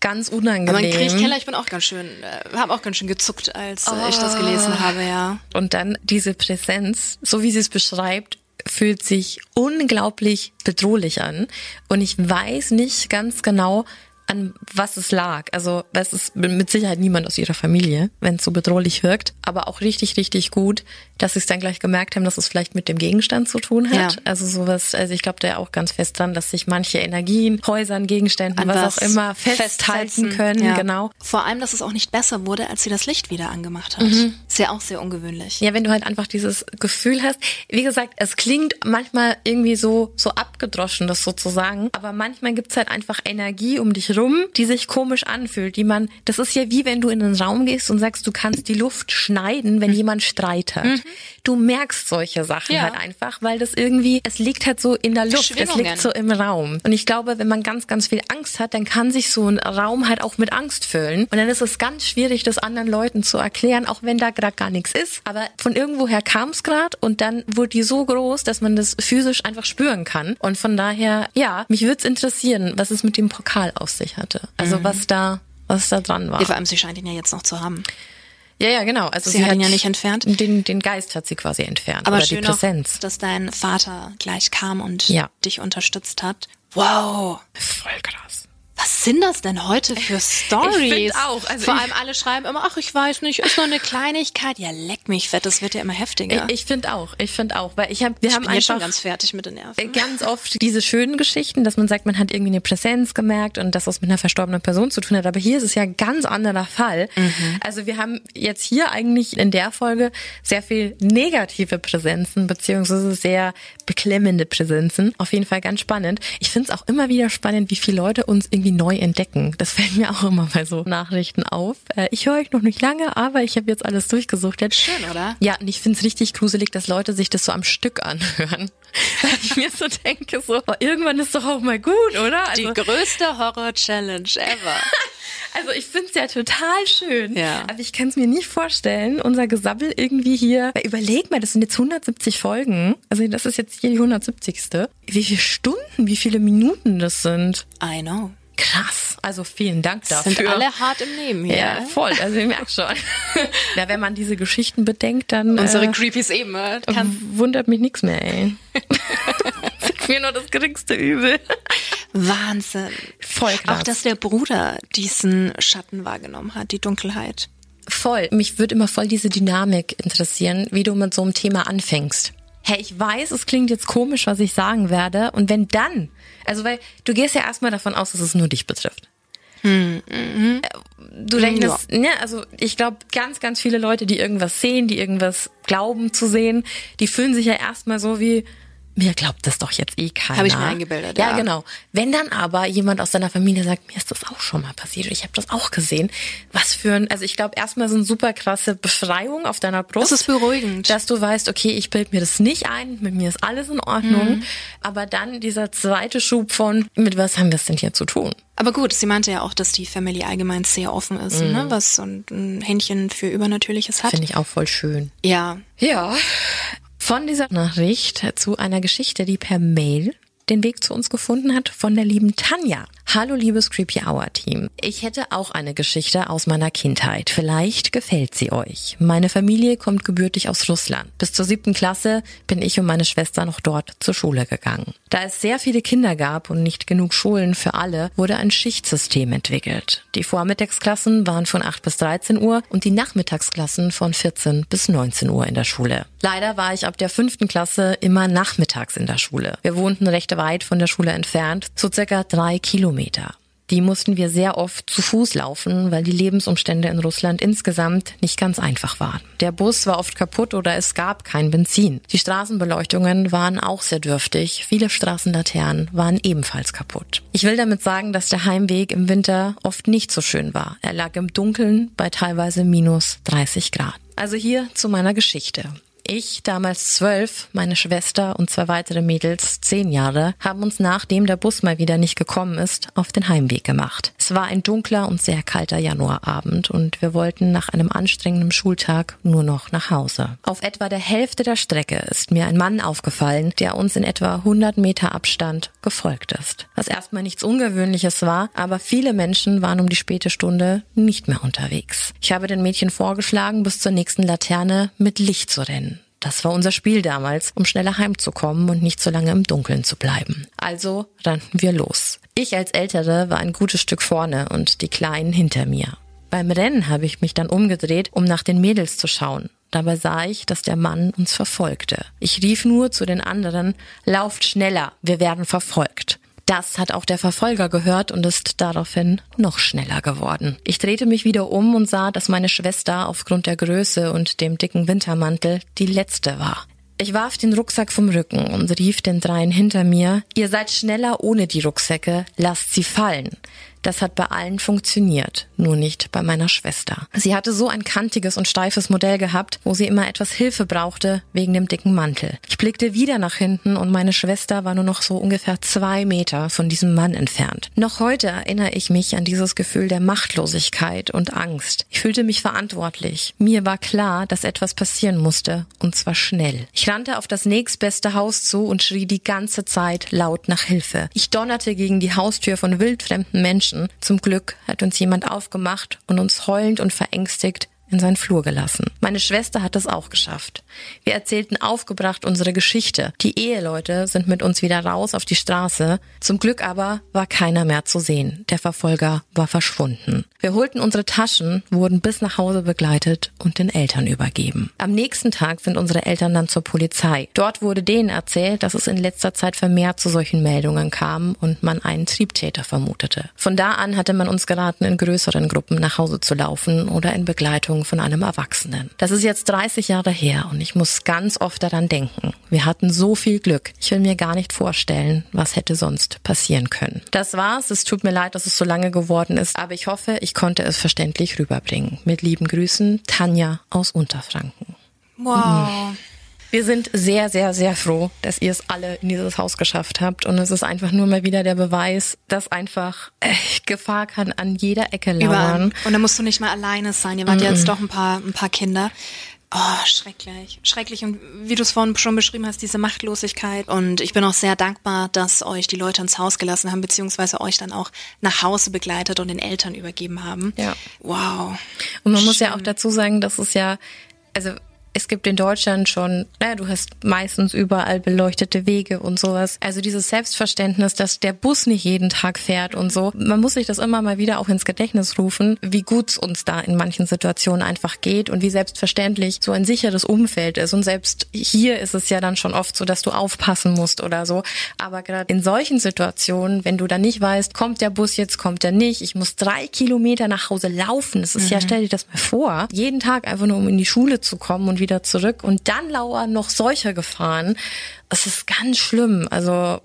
ganz unangenehm. Aber Kriechkeller, ich bin auch ganz schön, äh, habe auch ganz schön gezuckt, als oh. ich das gelesen oh. habe, ja. Und dann diese Präsenz, so wie sie es beschreibt, fühlt sich unglaublich bedrohlich an. Und ich weiß nicht ganz genau, an was es lag. Also das ist mit Sicherheit niemand aus ihrer Familie, wenn es so bedrohlich wirkt. Aber auch richtig, richtig gut, dass sie es dann gleich gemerkt haben, dass es vielleicht mit dem Gegenstand zu tun hat. Ja. Also sowas, also ich glaube da auch ganz fest dran, dass sich manche Energien, Häusern, Gegenständen, an was, was auch immer festhalten können. Ja. Genau. Vor allem, dass es auch nicht besser wurde, als sie das Licht wieder angemacht hat. Mhm. Ist ja auch sehr ungewöhnlich. Ja, wenn du halt einfach dieses Gefühl hast. Wie gesagt, es klingt manchmal irgendwie so, so abgedroschen, das sozusagen. Aber manchmal gibt's halt einfach Energie um dich rum, die sich komisch anfühlt, die man, das ist ja wie wenn du in den Raum gehst und sagst, du kannst die Luft schneiden, wenn mhm. jemand streitet. Mhm. Du merkst solche Sachen ja. halt einfach, weil das irgendwie, es liegt halt so in der Luft, es liegt so im Raum. Und ich glaube, wenn man ganz, ganz viel Angst hat, dann kann sich so ein Raum halt auch mit Angst füllen. Und dann ist es ganz schwierig, das anderen Leuten zu erklären, auch wenn da gerade gar nichts ist. Aber von irgendwoher kam es gerade und dann wurde die so groß, dass man das physisch einfach spüren kann. Und von daher, ja, mich würde es interessieren, was es mit dem Pokal auf sich hatte. Also mhm. was da was da dran war. Ja, vor allem, sie scheint ihn ja jetzt noch zu haben. Ja, ja, genau. Also sie, sie hat ihn ja nicht entfernt. Den, den Geist hat sie quasi entfernt. Aber oder schön die Präsenz. Auch, dass dein Vater gleich kam und ja. dich unterstützt hat. Wow. Voll krass was sind das denn heute für Stories? Ich auch. Also Vor allem alle schreiben immer, ach, ich weiß nicht, ist nur eine Kleinigkeit. Ja, leck mich fett, das wird ja immer heftiger. Ich, ich finde auch, ich finde auch, weil ich habe, wir ich haben bin einfach schon ganz fertig mit den Nerven. Ganz oft diese schönen Geschichten, dass man sagt, man hat irgendwie eine Präsenz gemerkt und das was mit einer verstorbenen Person zu tun hat. Aber hier ist es ja ein ganz anderer Fall. Mhm. Also wir haben jetzt hier eigentlich in der Folge sehr viel negative Präsenzen beziehungsweise sehr beklemmende Präsenzen. Auf jeden Fall ganz spannend. Ich finde es auch immer wieder spannend, wie viele Leute uns irgendwie neu entdecken. Das fällt mir auch immer bei so Nachrichten auf. Äh, ich höre euch noch nicht lange, aber ich habe jetzt alles durchgesucht. Jetzt. Schön, oder? Ja, und ich finde es richtig gruselig, dass Leute sich das so am Stück anhören. Weil ich mir so denke, so, oh, irgendwann ist doch auch mal gut, oder? Also, Die größte Horror-Challenge ever. Also ich finde es ja total schön. Ja. Aber ich kann es mir nicht vorstellen, unser Gesabbel irgendwie hier. Überleg mal, das sind jetzt 170 Folgen. Also das ist jetzt hier die 170. Wie viele Stunden, wie viele Minuten das sind. I know. Krass. Also vielen Dank dafür. Sind alle hart im Nehmen hier. Ja, voll. Also ich merke schon. ja, wenn man diese Geschichten bedenkt, dann. Unsere äh, Creepies eben. Äh, wundert mich nichts mehr, ey. mir nur das geringste Übel. Wahnsinn. Voll krass. Auch, dass der Bruder diesen Schatten wahrgenommen hat, die Dunkelheit. Voll. Mich würde immer voll diese Dynamik interessieren, wie du mit so einem Thema anfängst. Hey, ich weiß, es klingt jetzt komisch, was ich sagen werde. Und wenn dann, also weil du gehst ja erstmal davon aus, dass es nur dich betrifft. Hm, mhm. Du denkst, ja. ne, also ich glaube, ganz, ganz viele Leute, die irgendwas sehen, die irgendwas glauben zu sehen, die fühlen sich ja erstmal so wie, mir glaubt das doch jetzt eh keiner. Habe ich mir eingebildet, ja. Ja, genau. Wenn dann aber jemand aus deiner Familie sagt, mir ist das auch schon mal passiert, ich habe das auch gesehen, was für ein, also ich glaube erstmal so eine super krasse Befreiung auf deiner Brust. Das ist beruhigend. Dass du weißt, okay, ich bild mir das nicht ein, mit mir ist alles in Ordnung, mhm. aber dann dieser zweite Schub von, mit was haben wir es denn hier zu tun? Aber gut, sie meinte ja auch, dass die Family allgemein sehr offen ist, mhm. ne? was so ein Händchen für Übernatürliches hat. Finde ich auch voll schön. Ja. Ja. Von dieser Nachricht zu einer Geschichte, die per Mail den Weg zu uns gefunden hat von der lieben Tanja. Hallo liebes Creepy Hour Team. Ich hätte auch eine Geschichte aus meiner Kindheit. Vielleicht gefällt sie euch. Meine Familie kommt gebürtig aus Russland. Bis zur siebten Klasse bin ich und meine Schwester noch dort zur Schule gegangen. Da es sehr viele Kinder gab und nicht genug Schulen für alle, wurde ein Schichtsystem entwickelt. Die Vormittagsklassen waren von 8 bis 13 Uhr und die Nachmittagsklassen von 14 bis 19 Uhr in der Schule. Leider war ich ab der fünften Klasse immer nachmittags in der Schule. Wir wohnten recht weit von der Schule entfernt, so circa drei Kilometer. Kilometer. Die mussten wir sehr oft zu Fuß laufen, weil die Lebensumstände in Russland insgesamt nicht ganz einfach waren. Der Bus war oft kaputt oder es gab kein Benzin. Die Straßenbeleuchtungen waren auch sehr dürftig. Viele Straßenlaternen waren ebenfalls kaputt. Ich will damit sagen, dass der Heimweg im Winter oft nicht so schön war. Er lag im Dunkeln bei teilweise minus 30 Grad. Also hier zu meiner Geschichte. Ich, damals zwölf, meine Schwester und zwei weitere Mädels, zehn Jahre, haben uns nachdem der Bus mal wieder nicht gekommen ist, auf den Heimweg gemacht. Es war ein dunkler und sehr kalter Januarabend und wir wollten nach einem anstrengenden Schultag nur noch nach Hause. Auf etwa der Hälfte der Strecke ist mir ein Mann aufgefallen, der uns in etwa 100 Meter Abstand gefolgt ist. Was erstmal nichts Ungewöhnliches war, aber viele Menschen waren um die späte Stunde nicht mehr unterwegs. Ich habe den Mädchen vorgeschlagen, bis zur nächsten Laterne mit Licht zu rennen. Das war unser Spiel damals, um schneller heimzukommen und nicht so lange im Dunkeln zu bleiben. Also rannten wir los. Ich als Ältere war ein gutes Stück vorne und die Kleinen hinter mir. Beim Rennen habe ich mich dann umgedreht, um nach den Mädels zu schauen. Dabei sah ich, dass der Mann uns verfolgte. Ich rief nur zu den anderen, lauft schneller, wir werden verfolgt. Das hat auch der Verfolger gehört und ist daraufhin noch schneller geworden. Ich drehte mich wieder um und sah, dass meine Schwester aufgrund der Größe und dem dicken Wintermantel die letzte war. Ich warf den Rucksack vom Rücken und rief den dreien hinter mir, ihr seid schneller ohne die Rucksäcke, lasst sie fallen. Das hat bei allen funktioniert, nur nicht bei meiner Schwester. Sie hatte so ein kantiges und steifes Modell gehabt, wo sie immer etwas Hilfe brauchte wegen dem dicken Mantel. Ich blickte wieder nach hinten und meine Schwester war nur noch so ungefähr zwei Meter von diesem Mann entfernt. Noch heute erinnere ich mich an dieses Gefühl der Machtlosigkeit und Angst. Ich fühlte mich verantwortlich. Mir war klar, dass etwas passieren musste, und zwar schnell. Ich rannte auf das nächstbeste Haus zu und schrie die ganze Zeit laut nach Hilfe. Ich donnerte gegen die Haustür von wildfremden Menschen Menschen. Zum Glück hat uns jemand aufgemacht und uns heulend und verängstigt in seinen Flur gelassen. Meine Schwester hat es auch geschafft. Wir erzählten aufgebracht unsere Geschichte. Die Eheleute sind mit uns wieder raus auf die Straße. Zum Glück aber war keiner mehr zu sehen. Der Verfolger war verschwunden. Wir holten unsere Taschen, wurden bis nach Hause begleitet und den Eltern übergeben. Am nächsten Tag sind unsere Eltern dann zur Polizei. Dort wurde denen erzählt, dass es in letzter Zeit vermehrt zu solchen Meldungen kam und man einen Triebtäter vermutete. Von da an hatte man uns geraten, in größeren Gruppen nach Hause zu laufen oder in Begleitung von einem Erwachsenen. Das ist jetzt 30 Jahre her und ich muss ganz oft daran denken. Wir hatten so viel Glück. Ich will mir gar nicht vorstellen, was hätte sonst passieren können. Das war's. Es tut mir leid, dass es so lange geworden ist, aber ich hoffe, ich konnte es verständlich rüberbringen. Mit lieben Grüßen, Tanja aus Unterfranken. Wow. Mhm. Wir sind sehr, sehr, sehr froh, dass ihr es alle in dieses Haus geschafft habt. Und es ist einfach nur mal wieder der Beweis, dass einfach äh, Gefahr kann an jeder Ecke lauern. Überall. Und da musst du nicht mal alleine sein. Ihr wart mm -mm. jetzt doch ein paar, ein paar Kinder. Oh, schrecklich. Schrecklich. Und wie du es vorhin schon beschrieben hast, diese Machtlosigkeit. Und ich bin auch sehr dankbar, dass euch die Leute ins Haus gelassen haben, beziehungsweise euch dann auch nach Hause begleitet und den Eltern übergeben haben. Ja. Wow. Und man Schön. muss ja auch dazu sagen, dass es ja, also Es gibt in Deutschland schon, naja, du hast meistens überall beleuchtete Wege und sowas. Also dieses Selbstverständnis, dass der Bus nicht jeden Tag fährt und so. Man muss sich das immer mal wieder auch ins Gedächtnis rufen, wie gut es uns da in manchen Situationen einfach geht und wie selbstverständlich so ein sicheres Umfeld ist. Und selbst hier ist es ja dann schon oft so, dass du aufpassen musst oder so. Aber gerade in solchen Situationen, wenn du dann nicht weißt, kommt der Bus jetzt, kommt er nicht, ich muss drei Kilometer nach Hause laufen. Das ist mhm. ja, stell dir das mal vor, jeden Tag einfach nur um in die Schule zu kommen und wieder zurück und dann lauern noch solche Gefahren. Das ist ganz schlimm. Also.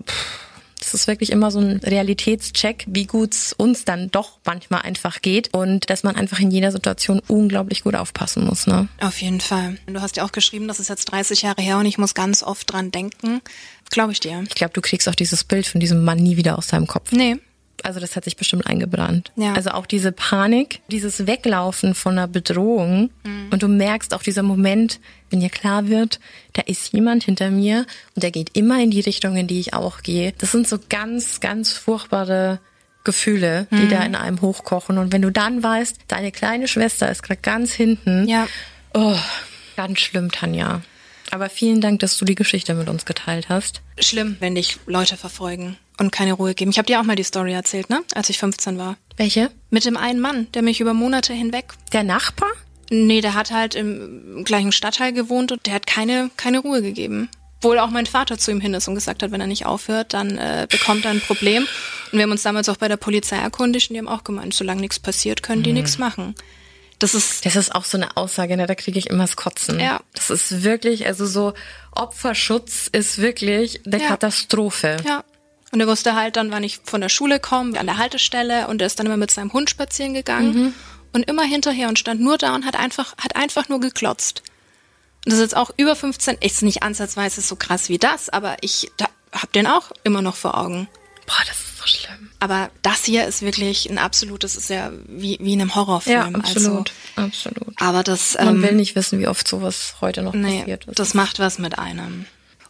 Das ist wirklich immer so ein Realitätscheck, wie gut es uns dann doch manchmal einfach geht und dass man einfach in jeder Situation unglaublich gut aufpassen muss. Ne? Auf jeden Fall. Du hast ja auch geschrieben, das ist jetzt 30 Jahre her und ich muss ganz oft dran denken. Glaube ich dir. Ich glaube, du kriegst auch dieses Bild von diesem Mann nie wieder aus deinem Kopf. Nee, also das hat sich bestimmt eingebrannt. Ja. Also auch diese Panik, dieses Weglaufen von einer Bedrohung mhm. und du merkst auch dieser Moment, wenn dir klar wird, da ist jemand hinter mir und der geht immer in die Richtung, in die ich auch gehe. Das sind so ganz, ganz furchtbare Gefühle, die mhm. da in einem hochkochen. Und wenn du dann weißt, deine kleine Schwester ist gerade ganz hinten, ja. oh, ganz schlimm, Tanja. Aber vielen Dank, dass du die Geschichte mit uns geteilt hast. Schlimm, wenn dich Leute verfolgen und keine Ruhe geben. Ich habe dir auch mal die Story erzählt, ne? Als ich 15 war. Welche? Mit dem einen Mann, der mich über Monate hinweg. Der Nachbar? Nee, der hat halt im gleichen Stadtteil gewohnt und der hat keine, keine Ruhe gegeben. Wohl auch mein Vater zu ihm hin ist und gesagt hat, wenn er nicht aufhört, dann äh, bekommt er ein Problem. Und wir haben uns damals auch bei der Polizei erkundigt und die haben auch gemeint, solange nichts passiert, können die mhm. nichts machen. Das ist, das ist auch so eine Aussage, ne? da kriege ich immer das Kotzen. Ja. Das ist wirklich, also so Opferschutz ist wirklich eine ja. Katastrophe. Ja. Und er wusste halt dann, wann ich von der Schule komme, an der Haltestelle und er ist dann immer mit seinem Hund spazieren gegangen mhm. und immer hinterher und stand nur da und hat einfach, hat einfach nur geklotzt. Und das ist jetzt auch über 15, ist nicht ansatzweise so krass wie das, aber ich da, hab den auch immer noch vor Augen. Boah, das so schlimm. Aber das hier ist wirklich ein absolutes, ist ja wie, wie in einem Horrorfilm. Ja, absolut, also, absolut. Aber das, Man ähm, will nicht wissen, wie oft sowas heute noch nee, passiert ist. Das macht was mit einem.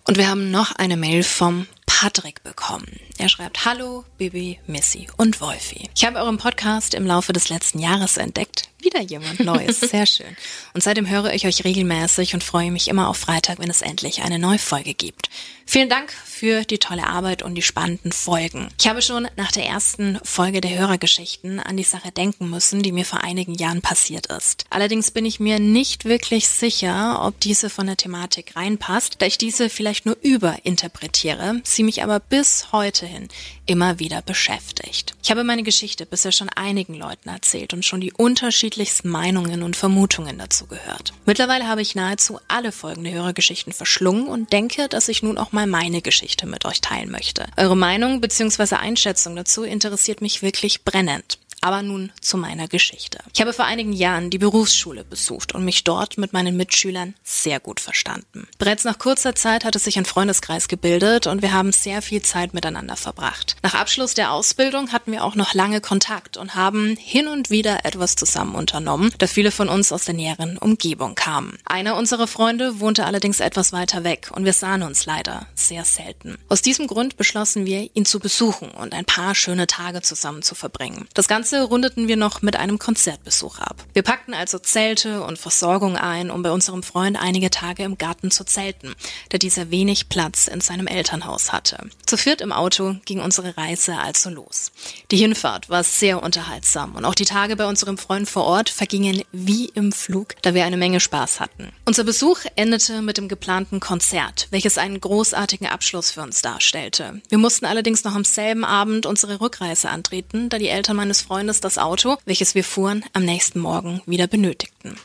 Und wir haben noch eine Mail vom Patrick bekommen. Er schreibt Hallo, Bibi, Missy und Wolfi. Ich habe euren Podcast im Laufe des letzten Jahres entdeckt. Wieder jemand Neues, sehr schön. Und seitdem höre ich euch regelmäßig und freue mich immer auf Freitag, wenn es endlich eine neue Folge gibt. Vielen Dank für die tolle Arbeit und die spannenden Folgen. Ich habe schon nach der ersten Folge der Hörergeschichten an die Sache denken müssen, die mir vor einigen Jahren passiert ist. Allerdings bin ich mir nicht wirklich sicher, ob diese von der Thematik reinpasst, da ich diese vielleicht nur überinterpretiere, sie mich aber bis heute hin immer wieder beschäftigt. Ich habe meine Geschichte bisher schon einigen Leuten erzählt und schon die unterschiedlichsten Meinungen und Vermutungen dazu gehört. Mittlerweile habe ich nahezu alle folgende Hörergeschichten verschlungen und denke, dass ich nun auch mal meine Geschichte mit euch teilen möchte. Eure Meinung bzw. Einschätzung dazu interessiert mich wirklich brennend. Aber nun zu meiner Geschichte. Ich habe vor einigen Jahren die Berufsschule besucht und mich dort mit meinen Mitschülern sehr gut verstanden. Bereits nach kurzer Zeit hatte sich ein Freundeskreis gebildet und wir haben sehr viel Zeit miteinander verbracht. Nach Abschluss der Ausbildung hatten wir auch noch lange Kontakt und haben hin und wieder etwas zusammen unternommen, da viele von uns aus der näheren Umgebung kamen. Einer unserer Freunde wohnte allerdings etwas weiter weg und wir sahen uns leider sehr selten. Aus diesem Grund beschlossen wir, ihn zu besuchen und ein paar schöne Tage zusammen zu verbringen. Das Ganze Ganze rundeten wir noch mit einem Konzertbesuch ab. Wir packten also Zelte und Versorgung ein, um bei unserem Freund einige Tage im Garten zu zelten, da dieser wenig Platz in seinem Elternhaus hatte. Zu viert im Auto ging unsere Reise also los. Die Hinfahrt war sehr unterhaltsam und auch die Tage bei unserem Freund vor Ort vergingen wie im Flug, da wir eine Menge Spaß hatten. Unser Besuch endete mit dem geplanten Konzert, welches einen großartigen Abschluss für uns darstellte. Wir mussten allerdings noch am selben Abend unsere Rückreise antreten, da die Eltern meines Freundes Freundes das Auto, welches wir fuhren, am nächsten Morgen wieder benötigten.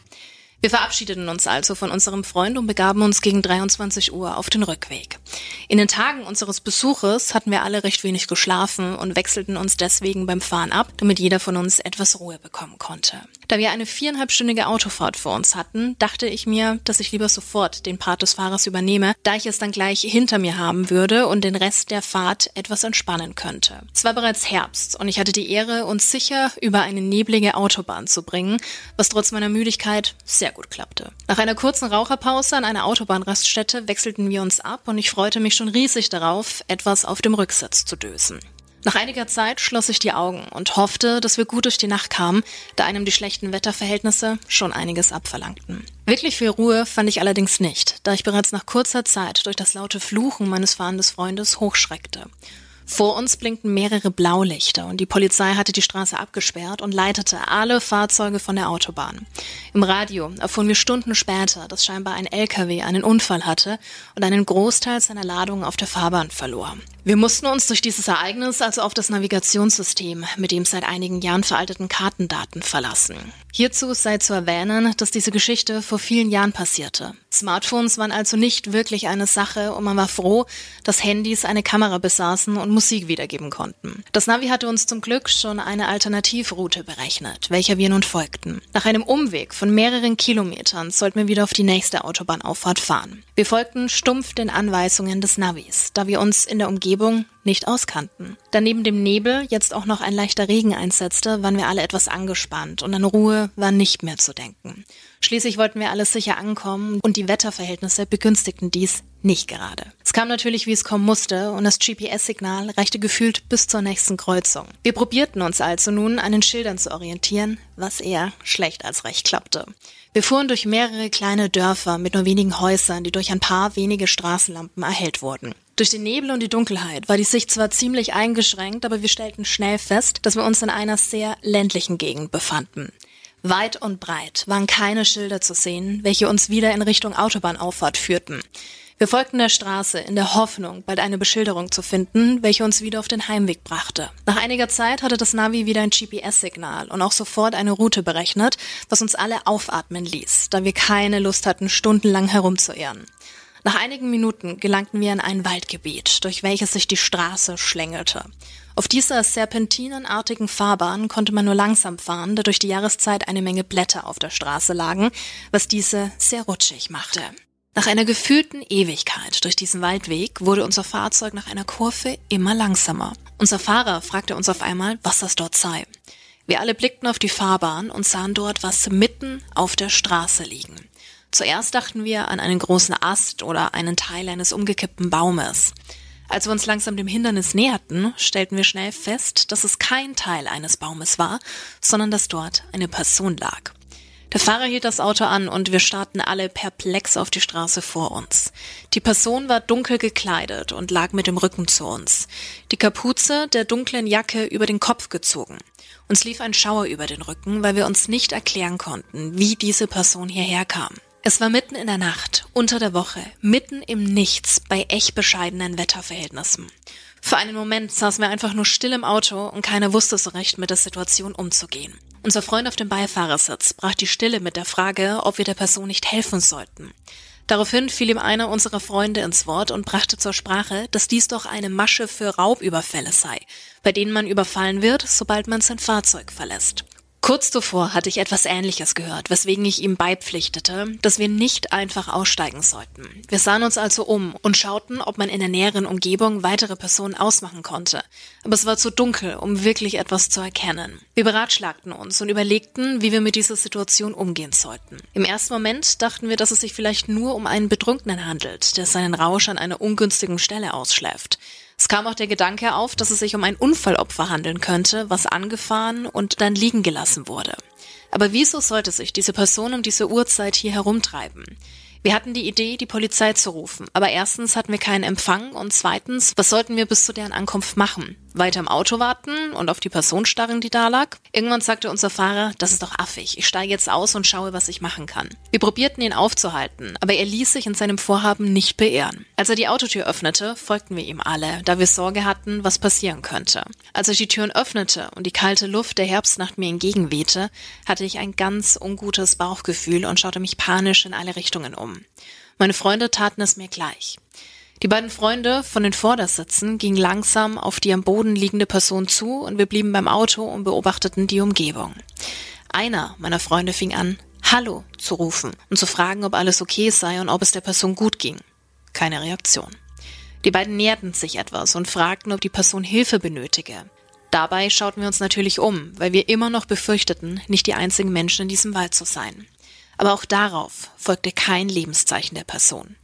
Wir verabschiedeten uns also von unserem Freund und begaben uns gegen 23 Uhr auf den Rückweg. In den Tagen unseres Besuches hatten wir alle recht wenig geschlafen und wechselten uns deswegen beim Fahren ab, damit jeder von uns etwas Ruhe bekommen konnte. Da wir eine viereinhalbstündige Autofahrt vor uns hatten, dachte ich mir, dass ich lieber sofort den Part des Fahrers übernehme, da ich es dann gleich hinter mir haben würde und den Rest der Fahrt etwas entspannen könnte. Es war bereits Herbst und ich hatte die Ehre, uns sicher über eine neblige Autobahn zu bringen, was trotz meiner Müdigkeit sehr sehr gut klappte. Nach einer kurzen Raucherpause an einer Autobahnraststätte wechselten wir uns ab und ich freute mich schon riesig darauf, etwas auf dem Rücksitz zu dösen. Nach einiger Zeit schloss ich die Augen und hoffte, dass wir gut durch die Nacht kamen, da einem die schlechten Wetterverhältnisse schon einiges abverlangten. Wirklich viel Ruhe fand ich allerdings nicht, da ich bereits nach kurzer Zeit durch das laute Fluchen meines fahrenden Freundes hochschreckte. Vor uns blinkten mehrere Blaulichter und die Polizei hatte die Straße abgesperrt und leitete alle Fahrzeuge von der Autobahn. Im Radio erfuhren wir Stunden später, dass scheinbar ein LKW einen Unfall hatte und einen Großteil seiner Ladung auf der Fahrbahn verlor. Wir mussten uns durch dieses Ereignis also auf das Navigationssystem mit dem seit einigen Jahren veralteten Kartendaten verlassen. Hierzu sei zu erwähnen, dass diese Geschichte vor vielen Jahren passierte. Smartphones waren also nicht wirklich eine Sache und man war froh, dass Handys eine Kamera besaßen und Musik wiedergeben konnten. Das Navi hatte uns zum Glück schon eine Alternativroute berechnet, welcher wir nun folgten. Nach einem Umweg von mehreren Kilometern sollten wir wieder auf die nächste Autobahnauffahrt fahren. Wir folgten stumpf den Anweisungen des Navis, da wir uns in der Umgebung nicht auskannten. Da neben dem Nebel jetzt auch noch ein leichter Regen einsetzte, waren wir alle etwas angespannt und an Ruhe war nicht mehr zu denken. Schließlich wollten wir alles sicher ankommen und die Wetterverhältnisse begünstigten dies nicht gerade. Es kam natürlich, wie es kommen musste, und das GPS-Signal reichte gefühlt bis zur nächsten Kreuzung. Wir probierten uns also nun, an den Schildern zu orientieren, was eher schlecht als recht klappte. Wir fuhren durch mehrere kleine Dörfer mit nur wenigen Häusern, die durch ein paar wenige Straßenlampen erhellt wurden. Durch den Nebel und die Dunkelheit war die Sicht zwar ziemlich eingeschränkt, aber wir stellten schnell fest, dass wir uns in einer sehr ländlichen Gegend befanden. Weit und breit waren keine Schilder zu sehen, welche uns wieder in Richtung Autobahnauffahrt führten. Wir folgten der Straße in der Hoffnung, bald eine Beschilderung zu finden, welche uns wieder auf den Heimweg brachte. Nach einiger Zeit hatte das Navi wieder ein GPS-Signal und auch sofort eine Route berechnet, was uns alle aufatmen ließ, da wir keine Lust hatten, stundenlang herumzuirren. Nach einigen Minuten gelangten wir in ein Waldgebiet, durch welches sich die Straße schlängelte. Auf dieser serpentinenartigen Fahrbahn konnte man nur langsam fahren, da durch die Jahreszeit eine Menge Blätter auf der Straße lagen, was diese sehr rutschig machte. Nach einer gefühlten Ewigkeit durch diesen Waldweg wurde unser Fahrzeug nach einer Kurve immer langsamer. Unser Fahrer fragte uns auf einmal, was das dort sei. Wir alle blickten auf die Fahrbahn und sahen dort was mitten auf der Straße liegen. Zuerst dachten wir an einen großen Ast oder einen Teil eines umgekippten Baumes. Als wir uns langsam dem Hindernis näherten, stellten wir schnell fest, dass es kein Teil eines Baumes war, sondern dass dort eine Person lag. Der Fahrer hielt das Auto an und wir starrten alle perplex auf die Straße vor uns. Die Person war dunkel gekleidet und lag mit dem Rücken zu uns. Die Kapuze der dunklen Jacke über den Kopf gezogen. Uns lief ein Schauer über den Rücken, weil wir uns nicht erklären konnten, wie diese Person hierher kam. Es war mitten in der Nacht, unter der Woche, mitten im Nichts bei echt bescheidenen Wetterverhältnissen. Für einen Moment saßen wir einfach nur still im Auto und keiner wusste so recht mit der Situation umzugehen. Unser Freund auf dem Beifahrersitz brach die Stille mit der Frage, ob wir der Person nicht helfen sollten. Daraufhin fiel ihm einer unserer Freunde ins Wort und brachte zur Sprache, dass dies doch eine Masche für Raubüberfälle sei, bei denen man überfallen wird, sobald man sein Fahrzeug verlässt. Kurz zuvor hatte ich etwas Ähnliches gehört, weswegen ich ihm beipflichtete, dass wir nicht einfach aussteigen sollten. Wir sahen uns also um und schauten, ob man in der näheren Umgebung weitere Personen ausmachen konnte. Aber es war zu dunkel, um wirklich etwas zu erkennen. Wir beratschlagten uns und überlegten, wie wir mit dieser Situation umgehen sollten. Im ersten Moment dachten wir, dass es sich vielleicht nur um einen Betrunkenen handelt, der seinen Rausch an einer ungünstigen Stelle ausschläft. Es kam auch der Gedanke auf, dass es sich um ein Unfallopfer handeln könnte, was angefahren und dann liegen gelassen wurde. Aber wieso sollte sich diese Person um diese Uhrzeit hier herumtreiben? Wir hatten die Idee, die Polizei zu rufen, aber erstens hatten wir keinen Empfang und zweitens, was sollten wir bis zu deren Ankunft machen? Weiter im Auto warten und auf die Person starren, die da lag? Irgendwann sagte unser Fahrer, das ist doch affig, ich steige jetzt aus und schaue, was ich machen kann. Wir probierten ihn aufzuhalten, aber er ließ sich in seinem Vorhaben nicht beehren. Als er die Autotür öffnete, folgten wir ihm alle, da wir Sorge hatten, was passieren könnte. Als er die Türen öffnete und die kalte Luft der Herbstnacht mir entgegenwehte, hatte ich ein ganz ungutes Bauchgefühl und schaute mich panisch in alle Richtungen um. Meine Freunde taten es mir gleich. Die beiden Freunde von den Vordersitzen gingen langsam auf die am Boden liegende Person zu und wir blieben beim Auto und beobachteten die Umgebung. Einer meiner Freunde fing an, Hallo zu rufen und zu fragen, ob alles okay sei und ob es der Person gut ging. Keine Reaktion. Die beiden näherten sich etwas und fragten, ob die Person Hilfe benötige. Dabei schauten wir uns natürlich um, weil wir immer noch befürchteten, nicht die einzigen Menschen in diesem Wald zu sein. Aber auch darauf folgte kein Lebenszeichen der Person.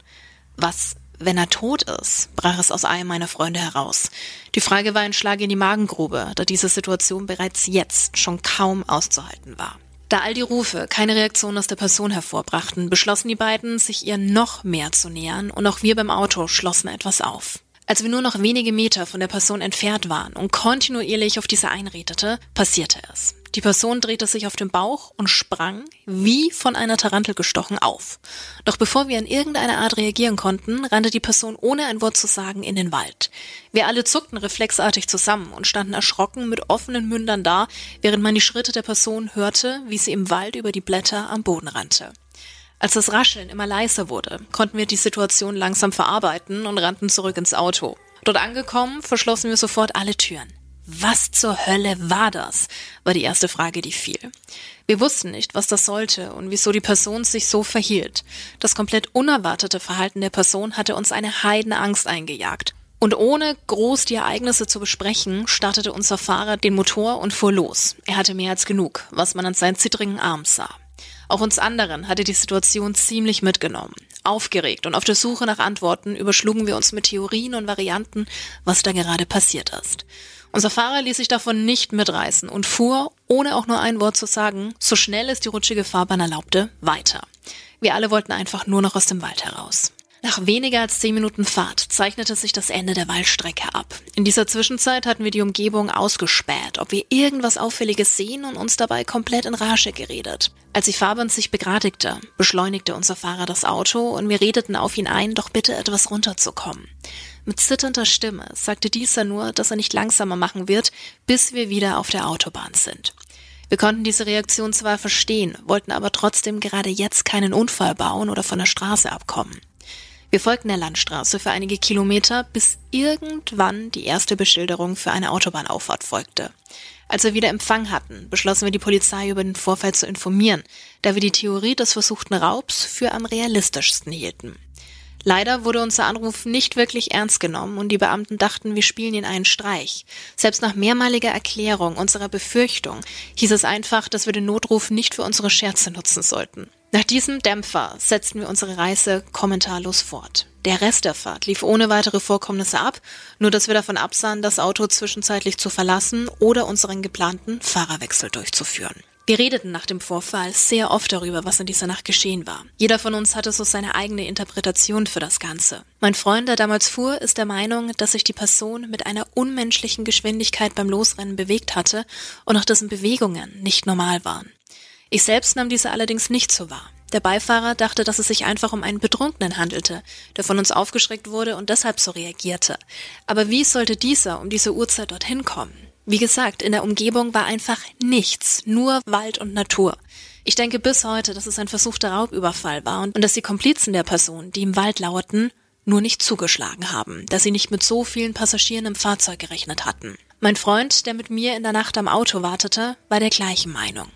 Was wenn er tot ist, brach es aus einem meiner Freunde heraus. Die Frage war ein Schlag in die Magengrube, da diese Situation bereits jetzt schon kaum auszuhalten war. Da all die Rufe keine Reaktion aus der Person hervorbrachten, beschlossen die beiden, sich ihr noch mehr zu nähern und auch wir beim Auto schlossen etwas auf. Als wir nur noch wenige Meter von der Person entfernt waren und kontinuierlich auf diese einredete, passierte es. Die Person drehte sich auf den Bauch und sprang, wie von einer Tarantel gestochen, auf. Doch bevor wir in irgendeiner Art reagieren konnten, rannte die Person ohne ein Wort zu sagen in den Wald. Wir alle zuckten reflexartig zusammen und standen erschrocken mit offenen Mündern da, während man die Schritte der Person hörte, wie sie im Wald über die Blätter am Boden rannte. Als das Rascheln immer leiser wurde, konnten wir die Situation langsam verarbeiten und rannten zurück ins Auto. Dort angekommen, verschlossen wir sofort alle Türen. Was zur Hölle war das? war die erste Frage, die fiel. Wir wussten nicht, was das sollte und wieso die Person sich so verhielt. Das komplett unerwartete Verhalten der Person hatte uns eine Heidenangst eingejagt. Und ohne groß die Ereignisse zu besprechen, startete unser Fahrer den Motor und fuhr los. Er hatte mehr als genug, was man an seinen zittrigen Arm sah. Auch uns anderen hatte die Situation ziemlich mitgenommen. Aufgeregt und auf der Suche nach Antworten überschlugen wir uns mit Theorien und Varianten, was da gerade passiert ist. Unser Fahrer ließ sich davon nicht mitreißen und fuhr, ohne auch nur ein Wort zu sagen, so schnell es die rutschige Fahrbahn erlaubte, weiter. Wir alle wollten einfach nur noch aus dem Wald heraus. Nach weniger als zehn Minuten Fahrt zeichnete sich das Ende der Waldstrecke ab. In dieser Zwischenzeit hatten wir die Umgebung ausgespäht, ob wir irgendwas Auffälliges sehen und uns dabei komplett in Rage geredet. Als die Fahrbahn sich begradigte, beschleunigte unser Fahrer das Auto und wir redeten auf ihn ein, doch bitte etwas runterzukommen. Mit zitternder Stimme sagte dieser nur, dass er nicht langsamer machen wird, bis wir wieder auf der Autobahn sind. Wir konnten diese Reaktion zwar verstehen, wollten aber trotzdem gerade jetzt keinen Unfall bauen oder von der Straße abkommen. Wir folgten der Landstraße für einige Kilometer, bis irgendwann die erste Beschilderung für eine Autobahnauffahrt folgte. Als wir wieder Empfang hatten, beschlossen wir die Polizei über den Vorfall zu informieren, da wir die Theorie des versuchten Raubs für am realistischsten hielten. Leider wurde unser Anruf nicht wirklich ernst genommen und die Beamten dachten, wir spielen ihnen einen Streich. Selbst nach mehrmaliger Erklärung unserer Befürchtung hieß es einfach, dass wir den Notruf nicht für unsere Scherze nutzen sollten. Nach diesem Dämpfer setzten wir unsere Reise kommentarlos fort. Der Rest der Fahrt lief ohne weitere Vorkommnisse ab, nur dass wir davon absahen, das Auto zwischenzeitlich zu verlassen oder unseren geplanten Fahrerwechsel durchzuführen. Wir redeten nach dem Vorfall sehr oft darüber, was in dieser Nacht geschehen war. Jeder von uns hatte so seine eigene Interpretation für das Ganze. Mein Freund, der damals fuhr, ist der Meinung, dass sich die Person mit einer unmenschlichen Geschwindigkeit beim Losrennen bewegt hatte und auch dessen Bewegungen nicht normal waren. Ich selbst nahm diese allerdings nicht so wahr. Der Beifahrer dachte, dass es sich einfach um einen Betrunkenen handelte, der von uns aufgeschreckt wurde und deshalb so reagierte. Aber wie sollte dieser um diese Uhrzeit dorthin kommen? Wie gesagt, in der Umgebung war einfach nichts, nur Wald und Natur. Ich denke bis heute, dass es ein versuchter Raubüberfall war und, dass die Komplizen der Person, die im Wald lauerten, nur nicht zugeschlagen haben, dass sie nicht mit so vielen Passagieren im Fahrzeug gerechnet hatten. Mein Freund, der mit mir in der Nacht am Auto wartete, war der gleichen Meinung.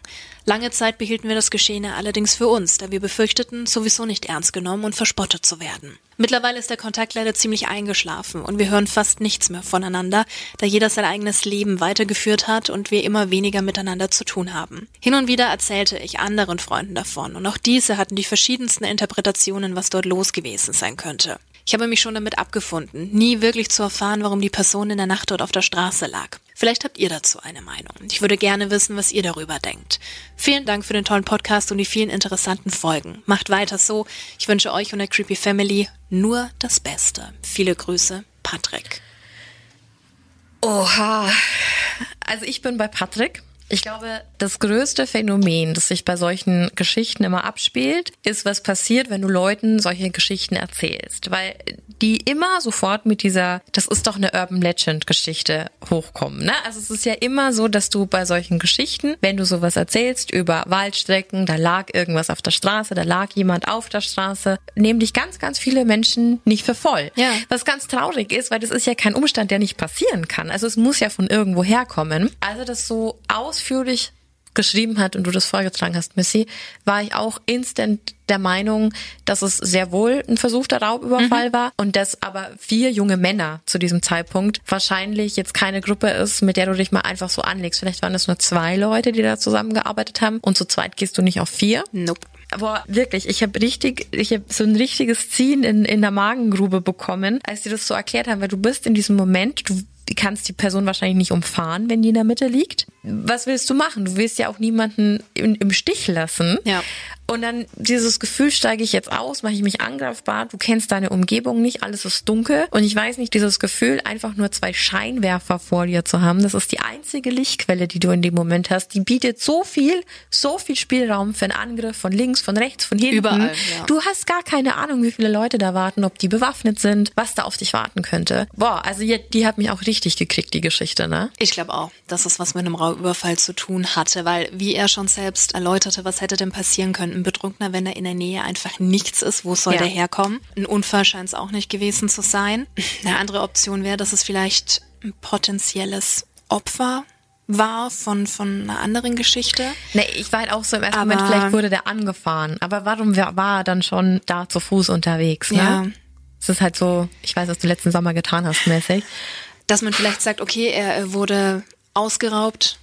Lange Zeit behielten wir das Geschehene allerdings für uns, da wir befürchteten, sowieso nicht ernst genommen und verspottet zu werden. Mittlerweile ist der Kontakt leider ziemlich eingeschlafen und wir hören fast nichts mehr voneinander, da jeder sein eigenes Leben weitergeführt hat und wir immer weniger miteinander zu tun haben. Hin und wieder erzählte ich anderen Freunden davon und auch diese hatten die verschiedensten Interpretationen, was dort los gewesen sein könnte. Ich habe mich schon damit abgefunden, nie wirklich zu erfahren, warum die Person in der Nacht dort auf der Straße lag. Vielleicht habt ihr dazu eine Meinung. Ich würde gerne wissen, was ihr darüber denkt. Vielen Dank für den tollen Podcast und die vielen interessanten Folgen. Macht weiter so. Ich wünsche euch und der Creepy Family nur das Beste. Viele Grüße, Patrick. Oha. Also ich bin bei Patrick. Ich glaube, das größte Phänomen, das sich bei solchen Geschichten immer abspielt, ist, was passiert, wenn du Leuten solche Geschichten erzählst. Weil die immer sofort mit dieser, das ist doch eine Urban Legend Geschichte hochkommen. Ne? Also es ist ja immer so, dass du bei solchen Geschichten, wenn du sowas erzählst über Waldstrecken, da lag irgendwas auf der Straße, da lag jemand auf der Straße, nehmen dich ganz, ganz viele Menschen nicht für voll. Ja. Was ganz traurig ist, weil das ist ja kein Umstand, der nicht passieren kann. Also es muss ja von irgendwo herkommen. Also das so aus ausführlich geschrieben hat und du das vorgetragen hast, Missy, war ich auch instant der Meinung, dass es sehr wohl ein versuchter Raubüberfall mhm. war und dass aber vier junge Männer zu diesem Zeitpunkt wahrscheinlich jetzt keine Gruppe ist, mit der du dich mal einfach so anlegst. Vielleicht waren es nur zwei Leute, die da zusammengearbeitet haben und zu zweit gehst du nicht auf vier. Nope. Aber wirklich, ich habe richtig, ich habe so ein richtiges Ziehen in, in der Magengrube bekommen, als die das so erklärt haben, weil du bist in diesem Moment, du kannst die Person wahrscheinlich nicht umfahren, wenn die in der Mitte liegt. Was willst du machen? Du willst ja auch niemanden im, im Stich lassen. Ja. Und dann dieses Gefühl, steige ich jetzt aus, mache ich mich angreifbar, du kennst deine Umgebung nicht, alles ist dunkel. Und ich weiß nicht, dieses Gefühl, einfach nur zwei Scheinwerfer vor dir zu haben, das ist die einzige Lichtquelle, die du in dem Moment hast. Die bietet so viel, so viel Spielraum für einen Angriff von links, von rechts, von hinten. Überall, ja. Du hast gar keine Ahnung, wie viele Leute da warten, ob die bewaffnet sind, was da auf dich warten könnte. Boah, also die, die hat mich auch richtig gekriegt, die Geschichte, ne? Ich glaube auch, dass es was mit einem Raubüberfall zu tun hatte, weil wie er schon selbst erläuterte, was hätte denn passieren können? Ein Betrunkener, wenn da in der Nähe einfach nichts ist. Wo soll ja. der herkommen? Ein Unfall scheint es auch nicht gewesen zu sein. Eine andere Option wäre, dass es vielleicht ein potenzielles Opfer war von, von einer anderen Geschichte. Nee, ich war halt auch so im ersten aber, Moment, vielleicht wurde der angefahren. Aber warum war er dann schon da zu Fuß unterwegs? Ne? Ja. Es ist halt so, ich weiß, was du letzten Sommer getan hast, mäßig. Dass man vielleicht sagt, okay, er wurde ausgeraubt,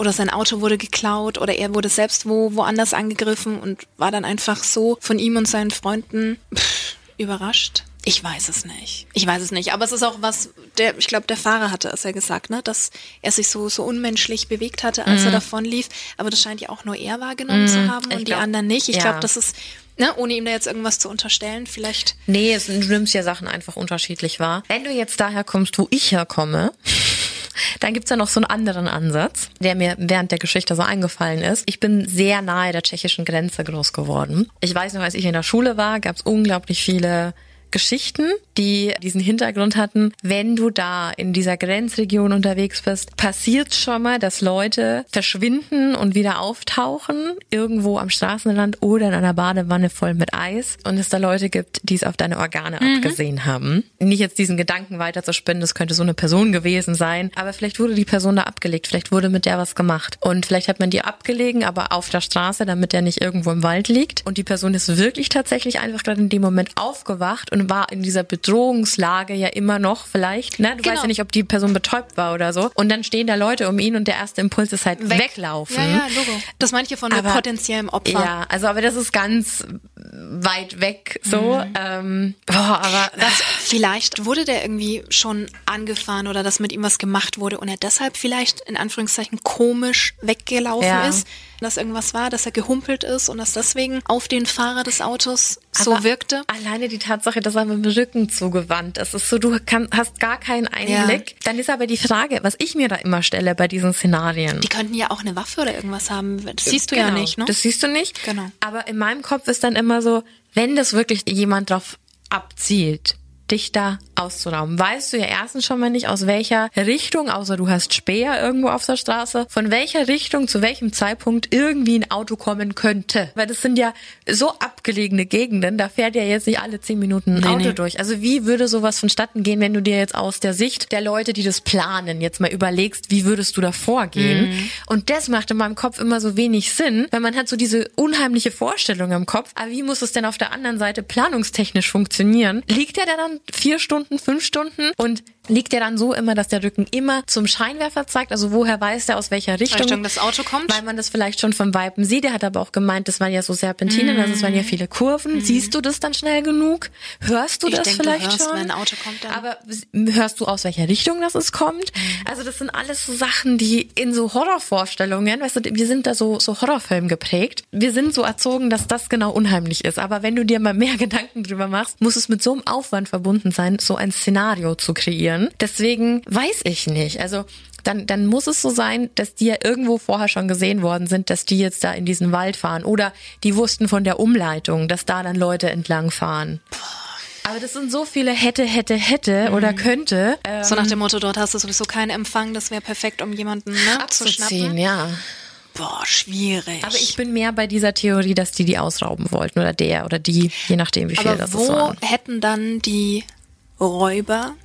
oder sein Auto wurde geklaut oder er wurde selbst wo woanders angegriffen und war dann einfach so von ihm und seinen Freunden pff, überrascht. Ich weiß es nicht. Ich weiß es nicht. Aber es ist auch was, der, ich glaube, der Fahrer hatte es ja gesagt, ne, dass er sich so, so unmenschlich bewegt hatte, als mhm. er davon lief. Aber das scheint ja auch nur er wahrgenommen mhm. zu haben und glaub, die anderen nicht. Ich ja. glaube, das ist, ne, ohne ihm da jetzt irgendwas zu unterstellen, vielleicht. Nee, es, du nimmst ja Sachen einfach unterschiedlich wahr. Wenn du jetzt daher kommst, wo ich herkomme, dann gibt's ja noch so einen anderen Ansatz, der mir während der Geschichte so eingefallen ist. Ich bin sehr nahe der tschechischen Grenze groß geworden. Ich weiß noch, als ich in der Schule war, gab's unglaublich viele Geschichten, die diesen Hintergrund hatten. Wenn du da in dieser Grenzregion unterwegs bist, passiert schon mal, dass Leute verschwinden und wieder auftauchen, irgendwo am Straßenrand oder in einer Badewanne voll mit Eis und es da Leute gibt, die es auf deine Organe mhm. abgesehen haben. Nicht jetzt diesen Gedanken weiter zu spinnen, das könnte so eine Person gewesen sein, aber vielleicht wurde die Person da abgelegt, vielleicht wurde mit der was gemacht und vielleicht hat man die abgelegen, aber auf der Straße, damit der nicht irgendwo im Wald liegt und die Person ist wirklich tatsächlich einfach gerade in dem Moment aufgewacht und und war in dieser Bedrohungslage ja immer noch vielleicht. Ne? Du genau. weißt ja nicht, ob die Person betäubt war oder so. Und dann stehen da Leute um ihn und der erste Impuls ist halt Weg. weglaufen. Ja, ja, Logo. Das manche von aber, potenziellem Opfer. Ja, also aber das ist ganz weit weg so. Mhm. Ähm, boah, aber was, vielleicht wurde der irgendwie schon angefahren oder dass mit ihm was gemacht wurde und er deshalb vielleicht in Anführungszeichen komisch weggelaufen ja. ist dass irgendwas war, dass er gehumpelt ist und dass deswegen auf den Fahrer des Autos so Aber wirkte. Alleine die Tatsache, dass er mit dem Rücken zugewandt ist, ist so, du kann, hast gar keinen Einblick. Ja. Dann ist aber die Frage, was ich mir da immer stelle bei diesen Szenarien. Die könnten ja auch eine Waffe oder irgendwas haben. Das siehst du genau. ja nicht, ne? Das siehst du nicht. Genau. Aber in meinem Kopf ist dann immer so, wenn das wirklich jemand drauf abzielt, dich da auszurauben. Weißt du ja erstens schon mal nicht, aus welcher Richtung, außer du hast Speer irgendwo auf der Straße, von welcher Richtung zu welchem Zeitpunkt irgendwie ein Auto kommen könnte. Weil das sind ja so abgelegene Gegenden, da fährt ja jetzt nicht alle zehn Minuten ein nee, Auto nee. durch. Also wie würde sowas vonstatten gehen, wenn du dir jetzt aus der Sicht der Leute, die das planen, jetzt mal überlegst, wie würdest du da vorgehen? Mhm. Und das macht in meinem Kopf immer so wenig Sinn, weil man hat so diese unheimliche Vorstellung im Kopf. Aber wie muss es denn auf der anderen Seite planungstechnisch funktionieren? Liegt da dann vier Stunden, fünf Stunden. Und liegt der dann so immer, dass der Rücken immer zum Scheinwerfer zeigt? Also woher weiß der, aus welcher Richtung, Richtung das Auto kommt? Weil man das vielleicht schon vom Weiben sieht. Der hat aber auch gemeint, das waren ja so Serpentinen, mm. also es waren ja viele Kurven. Mm. Siehst du das dann schnell genug? Hörst du ich das denk, vielleicht du hörst, schon? Wenn ein Auto kommt dann. Aber hörst du aus welcher Richtung das es kommt? Mm. Also das sind alles so Sachen, die in so Horrorvorstellungen, weißt du, wir sind da so, so Horrorfilm geprägt. Wir sind so erzogen, dass das genau unheimlich ist. Aber wenn du dir mal mehr Gedanken drüber machst, muss es mit so einem Aufwand verbunden sein, so ein Szenario zu kreieren. Deswegen weiß ich nicht. Also dann, dann muss es so sein, dass die ja irgendwo vorher schon gesehen worden sind, dass die jetzt da in diesen Wald fahren. Oder die wussten von der Umleitung, dass da dann Leute entlang fahren. Aber das sind so viele hätte, hätte, hätte mhm. oder könnte. Ähm, so nach dem Motto, dort hast du sowieso keinen Empfang, das wäre perfekt, um jemanden ne, zu schnappen. ja. Boah, schwierig. Aber ich bin mehr bei dieser Theorie, dass die die ausrauben wollten oder der oder die, je nachdem, wie viel Aber das ist. Wo hätten dann die Räuber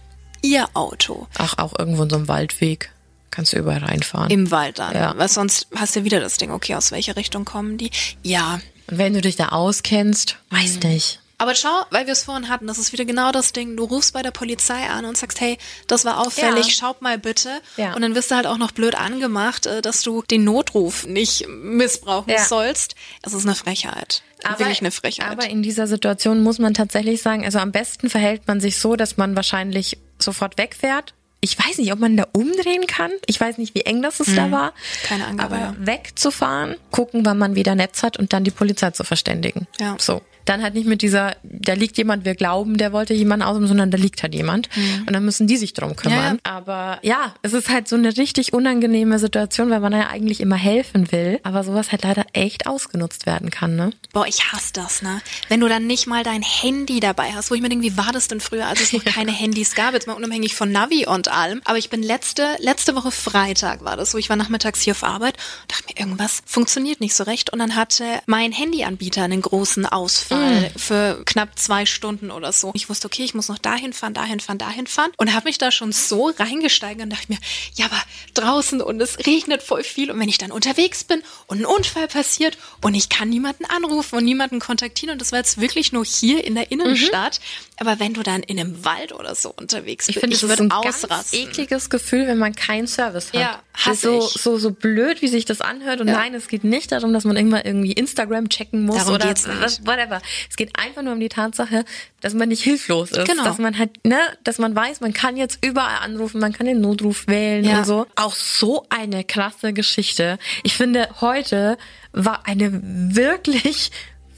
ihr Auto. Ach, auch irgendwo in so einem Waldweg. kannst du überall reinfahren. Im Wald dann. Ja. Weil sonst hast du wieder das Ding, okay, aus welcher Richtung kommen die? Ja. Und wenn du dich da auskennst, weiß Mhm. nicht. Aber schau, weil wir es vorhin hatten, das ist wieder genau das Ding. Du rufst bei der Polizei an und sagst, hey, das war auffällig, Ja. schaut mal bitte. Ja. Und dann wirst du halt auch noch blöd angemacht, äh, dass du den Notruf nicht missbrauchen Ja. sollst. Es ist eine Frechheit. Wirklich eine Frechheit. Aber in dieser Situation muss man tatsächlich sagen, also am besten verhält man sich so, dass man wahrscheinlich sofort wegfährt. Ich weiß nicht, ob man da umdrehen kann. Ich weiß nicht, wie eng das es da war. Mhm. Keine Angabe, Aber ja. wegzufahren, gucken, wann man wieder Netz hat und dann die Polizei zu verständigen. Ja. So. Dann halt nicht mit dieser, da liegt jemand, wir glauben, der wollte jemanden ausnehmen, sondern da liegt halt jemand. Und dann müssen die sich drum kümmern. Mhm. Ja, Aber ja, es ist halt so eine richtig unangenehme Situation, weil man ja eigentlich immer helfen will, aber sowas halt leider echt ausgenutzt werden kann, ne? Boah, ich hasse das, ne? Wenn du dann nicht mal dein Handy dabei hast, wo ich mir denke, wie war das denn früher, als es noch keine Handys gab, jetzt mal unabhängig von Navi und allem. Aber ich bin letzte, letzte Woche Freitag war das, so ich war nachmittags hier auf Arbeit und dachte mir, irgendwas funktioniert nicht so recht. Und dann hatte mein Handyanbieter einen großen Ausfall für knapp zwei Stunden oder so. Ich wusste, okay, ich muss noch dahin fahren, dahin fahren, dahin fahren und habe mich da schon so reingesteigert und dachte mir, ja, aber draußen und es regnet voll viel und wenn ich dann unterwegs bin und ein Unfall passiert und ich kann niemanden anrufen und niemanden kontaktieren und das war jetzt wirklich nur hier in der Innenstadt, aber wenn du dann in einem Wald oder so unterwegs bist, Ich finde, es ist würd ein ausrasten. ganz ekliges Gefühl, wenn man keinen Service hat. Ja, so, so, so blöd, wie sich das anhört. Und Ja. nein, es geht nicht darum, dass man irgendwann irgendwie Instagram checken muss Darum oder whatever. Es geht einfach nur um die Tatsache, dass man nicht hilflos ist. Genau. Dass man halt, ne, dass man weiß, man kann jetzt überall anrufen, man kann den Notruf wählen Ja. und so. Auch so eine krasse Geschichte. Ich finde, heute war eine wirklich,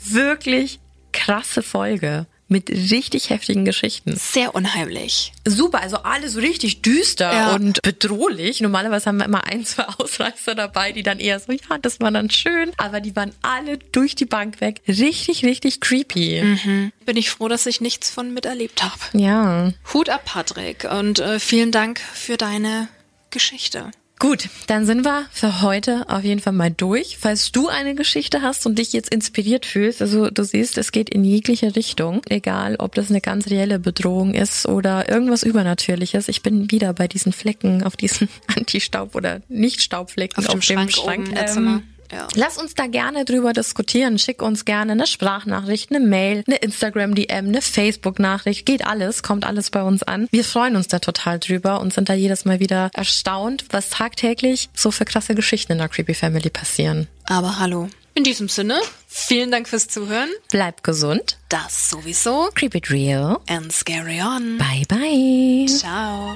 wirklich krasse Folge mit richtig heftigen Geschichten Sehr unheimlich. super, also alles richtig düster Ja. und bedrohlich. Normalerweise haben wir immer ein, zwei Ausreißer dabei, die dann eher so, ja, das war dann schön, aber die waren alle durch die Bank weg. Richtig, richtig creepy. Bin ich froh, dass ich nichts von miterlebt habe. Ja. Hut ab, Patrick, und äh, vielen Dank für deine Geschichte. Gut, dann sind wir für heute auf jeden Fall mal durch. Falls du eine Geschichte hast und dich jetzt inspiriert fühlst, also du siehst, es geht in jegliche Richtung, egal ob das eine ganz reelle Bedrohung ist oder irgendwas Übernatürliches. Ich bin wieder bei diesen Flecken, auf diesen Anti-Staub- oder Nicht-Staubflecken Auf dem Schrank oben im Zimmer. Ja. Lass uns da gerne drüber diskutieren. Schick uns gerne eine Sprachnachricht, eine Mail, eine Instagram-DM, eine Facebook-Nachricht. Geht alles, kommt alles bei uns an. Wir freuen uns da total drüber und sind da jedes Mal wieder erstaunt, was tagtäglich so für krasse Geschichten in der Creepy Family passieren. Aber hallo. In diesem Sinne, vielen Dank fürs Zuhören. Bleibt gesund. Das sowieso. Creep it real. And scary on. Bye bye. Ciao.